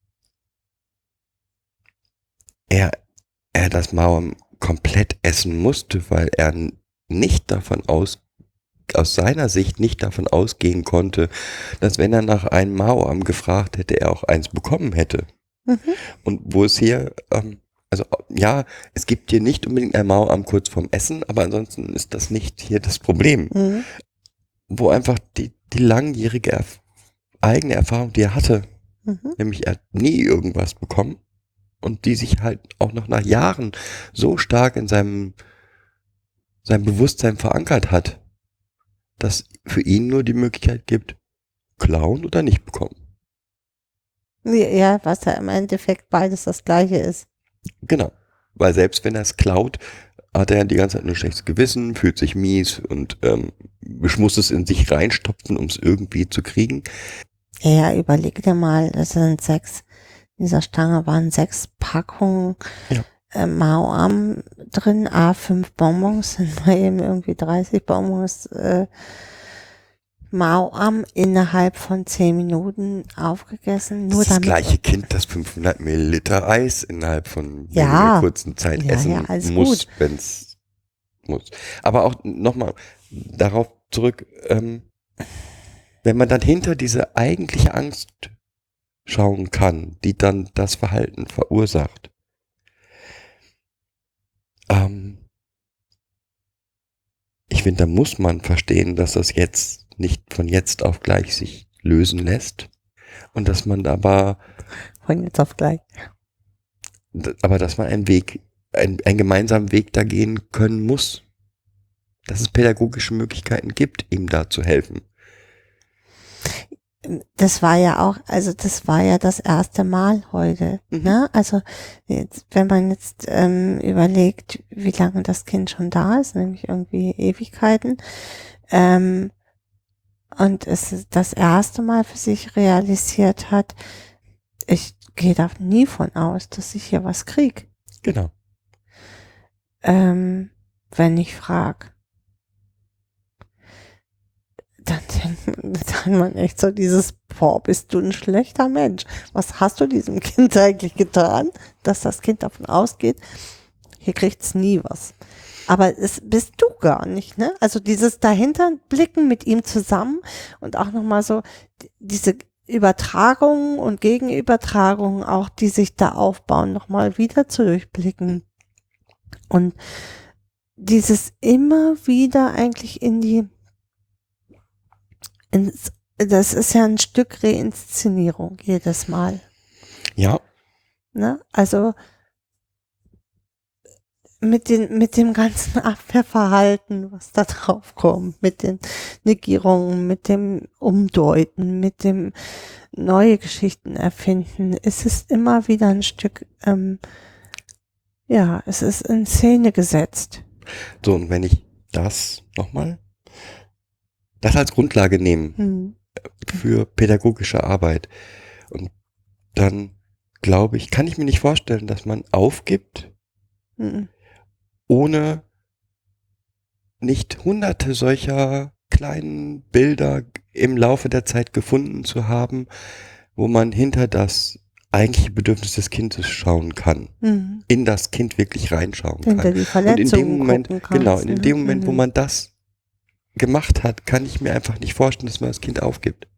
er, er das Mauam komplett essen musste, weil er nicht davon aus, aus seiner Sicht nicht davon ausgehen konnte, dass wenn er nach einem Mauam gefragt hätte, er auch eins bekommen hätte. Mhm. Und wo es hier, ähm, also ja, es gibt hier nicht unbedingt ein Mauam kurz vorm Essen, aber ansonsten ist das nicht hier das Problem Mhm. wo einfach die, die langjährige Erf eigene Erfahrung, die er hatte, Mhm. nämlich er hat nie irgendwas bekommen und die sich halt auch noch nach Jahren so stark in seinem, seinem Bewusstsein verankert hat, dass für ihn nur die Möglichkeit gibt, klauen oder nicht bekommen. Ja, was ja im Endeffekt beides das gleiche ist. Genau. Weil selbst wenn er es klaut, hat er die ganze Zeit nur schlechtes Gewissen, fühlt sich mies und ähm, muss es in sich reinstopfen, um es irgendwie zu kriegen. Ja, überleg dir mal, das sind sechs, in dieser Stange waren sechs Packungen Ja. äh, Mauam drin, A5 Bonbons, sind mal eben irgendwie 30 Bonbons äh, Mauam innerhalb von zehn Minuten aufgegessen. Nur das, das damit, gleiche Kind, das 500 Milliliter Eis innerhalb von Ja. weniger kurzen Zeit Ja, essen ja, muss, wenn es muss. Aber auch nochmal darauf zurück, ähm, wenn man dann hinter diese eigentliche Angst schauen kann, die dann das Verhalten verursacht, ähm, ich finde, da muss man verstehen, dass das jetzt nicht von jetzt auf gleich sich lösen lässt und dass man aber von jetzt auf gleich. Aber dass man einen Weg, ein, einen gemeinsamen Weg da gehen können muss. Dass es pädagogische Möglichkeiten gibt, ihm da zu helfen. Das war ja auch, also das war ja das erste Mal heute. Mhm. Ne? Also jetzt, wenn man jetzt ähm, überlegt, wie lange das Kind schon da ist, nämlich irgendwie Ewigkeiten, ähm, und es ist das erste Mal für sich realisiert hat, ich gehe da nie von aus, dass ich hier was krieg, Genau. ähm, wenn ich frag. Dann denkt man, dann man echt so dieses, boah, bist du ein schlechter Mensch. Was hast du diesem Kind eigentlich getan, dass das Kind davon ausgeht, hier kriegt's nie was. Aber es bist du gar nicht, ne? Also dieses dahinter blicken mit ihm zusammen und auch nochmal so diese Übertragungen und Gegenübertragungen auch, die sich da aufbauen, nochmal wieder zu durchblicken. Und dieses immer wieder eigentlich in die, ins, das ist ja ein Stück Reinszenierung jedes Mal. Ja, Ne? Also mit, den, mit dem ganzen Abwehrverhalten, was da drauf kommt, mit den Negierungen, mit dem Umdeuten, mit dem neue Geschichten erfinden, es ist immer wieder ein Stück, ähm, ja, es ist in Szene gesetzt. so und wenn ich das nochmal, das als Grundlage nehme Hm. für pädagogische Arbeit und dann glaube ich, kann ich mir nicht vorstellen, dass man aufgibt, Hm. Ohne nicht hunderte solcher kleinen Bilder im Laufe der Zeit gefunden zu haben, wo man hinter das eigentliche Bedürfnis des Kindes schauen kann, Hm. in das Kind wirklich reinschauen Hinter kann. die Und Verletzungen in dem Moment, genau, in ne? dem Moment, wo Mhm. man das gemacht hat, kann ich mir einfach nicht vorstellen, dass man das Kind aufgibt.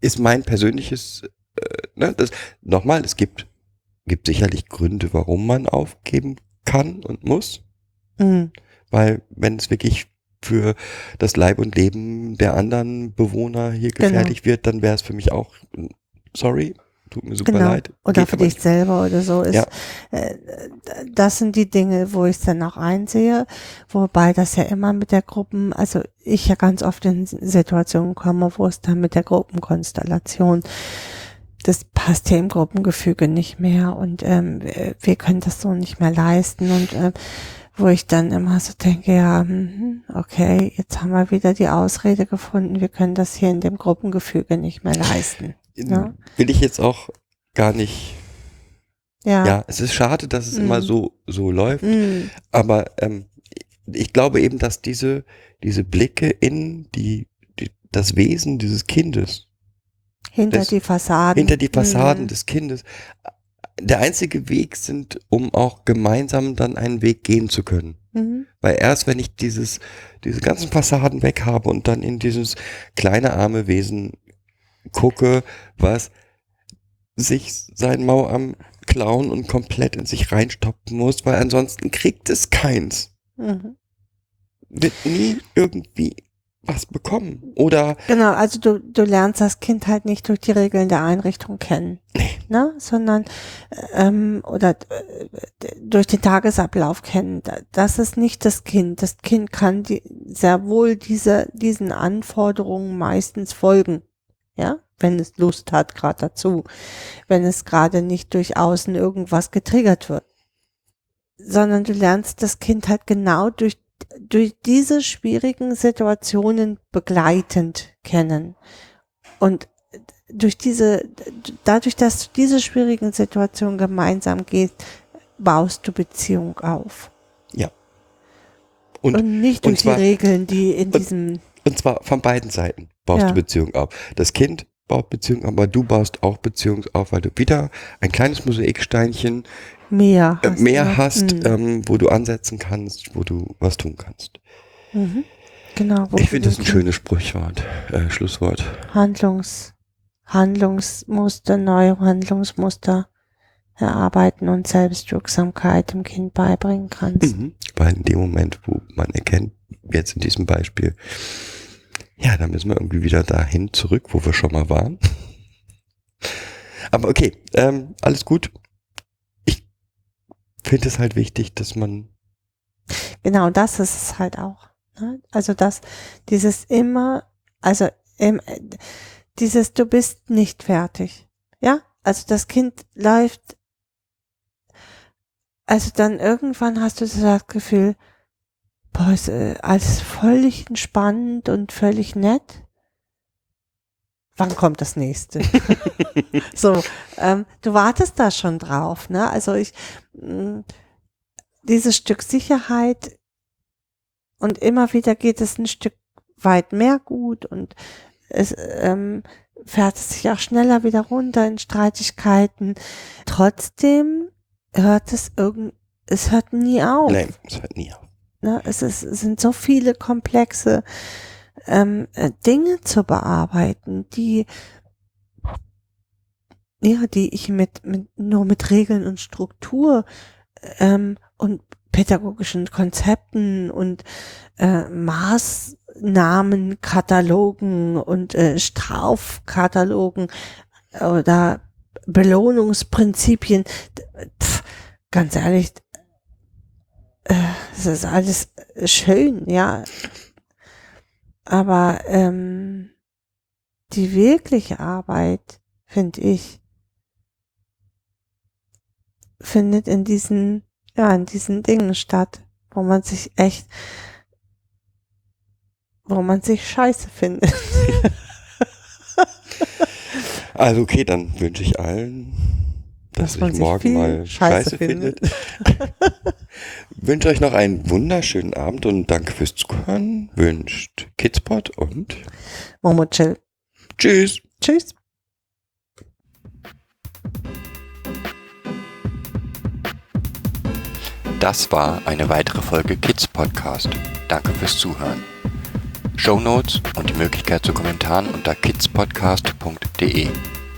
Ist mein persönliches, äh, ne, das, nochmal, es gibt gibt sicherlich Gründe, warum man aufgeben kann und muss. Mhm. Weil wenn es wirklich für das Leib und Leben der anderen Bewohner hier Genau. gefährlich wird, dann wäre es für mich auch, sorry, tut mir super Genau. leid. Oder Geht für dich selber oder so ist. Ja. Äh, das sind die Dinge, wo ich es dann auch einsehe, wobei das ja immer mit der Gruppen, also ich ja ganz oft in Situationen komme, wo es dann mit der Gruppenkonstellation, das passt ja im Gruppengefüge nicht mehr und ähm, wir können das so nicht mehr leisten und ähm, wo ich dann immer so denke, ja, mhm, okay, jetzt haben wir wieder die Ausrede gefunden, wir können das hier in dem Gruppengefüge nicht mehr leisten. Ja. Will ich jetzt auch gar nicht. Ja. Ja, es ist schade, dass es Mhm. immer so, so läuft. Mm. Aber ähm, ich glaube eben, dass diese, diese Blicke in die, die, das Wesen dieses Kindes, Hinter Das- die Fassaden. hinter die Fassaden Mhm. des Kindes, der einzige Weg sind, um auch gemeinsam dann einen Weg gehen zu können. Mhm. Weil erst wenn ich dieses, diese ganzen Fassaden weg habe und dann in dieses kleine arme Wesen gucke, was sich sein Mau am klauen und komplett in sich reinstopfen muss, weil ansonsten kriegt es keins. Mhm. Wird nie irgendwie was bekommen. Oder Genau, also du, du lernst das Kind halt nicht durch die Regeln der Einrichtung kennen, ne? sondern ähm, oder äh, durch den Tagesablauf kennen. Da- Das ist nicht das Kind. Das Kind kann die, sehr wohl diese, diesen Anforderungen meistens folgen, ja, wenn es Lust hat, gerade dazu, wenn es gerade nicht durch Außen irgendwas getriggert wird, sondern du lernst das Kind halt genau durch durch diese schwierigen Situationen begleitend kennen. Und durch diese, dadurch, dass du diese schwierigen Situationen gemeinsam gehst, baust du Beziehung auf. und, Und, nicht und durch zwar- die Regeln, die in und- diesem, und zwar von beiden Seiten baust Ja. du Beziehung auf. Das Kind baut Beziehung auf, aber du baust auch Beziehung auf, weil du wieder ein kleines Mosaiksteinchen mehr äh, hast. mehr ne? hast, Mhm. ähm, wo du ansetzen kannst, wo du was tun kannst. Mhm. Genau. Ich finde das ein schönes Sprichwort, äh, Schlusswort. Handlungs, Handlungsmuster, neue Handlungsmuster erarbeiten und Selbstwirksamkeit dem Kind beibringen kannst. Mhm. Weil in dem Moment, wo man erkennt, jetzt in diesem Beispiel, ja, da müssen wir irgendwie wieder dahin zurück, wo wir schon mal waren. Aber okay, ähm, alles gut. Finde es halt wichtig, dass man, Genau, das ist es halt auch. Ne? Also das, dieses immer, also im, äh, dieses du bist nicht fertig. Ja, also das Kind läuft, also dann irgendwann hast du das Gefühl, boah, ist äh, alles völlig entspannt und völlig nett. Wann kommt das nächste? so, ähm, du wartest da schon drauf, ne? Also ich, mh, dieses Stück Sicherheit und immer wieder geht es ein Stück weit mehr gut und es ähm, fährt es sich auch schneller wieder runter in Streitigkeiten. Trotzdem hört es irgend, es hört nie auf. nein, es hört nie auf. Ne? Es, ist, es sind so viele komplexe ähm, äh, Dinge zu bearbeiten, die ja, die ich mit, mit nur mit Regeln und Struktur ähm, und pädagogischen Konzepten und äh, Maßnahmen, Katalogen und äh, Strafkatalogen oder Belohnungsprinzipien, pf, ganz ehrlich, äh, es ist alles schön, ja. Aber ähm, die wirkliche Arbeit, finde ich, findet in diesen, ja, in diesen Dingen statt, wo man sich echt, wo man sich scheiße findet. Also okay, dann wünsche ich allen, dass, Dass man ich sich morgen viel mal Scheiße Scheiße, findet. wünsche euch noch einen wunderschönen Abend und danke fürs Zuhören. Wünscht Kidspot und Momo chill. tschüss. Tschüss. Das war eine weitere Folge Kids Podcast. Danke fürs Zuhören. Show Notes und die Möglichkeit zu Kommentaren unter kidspodcast.de.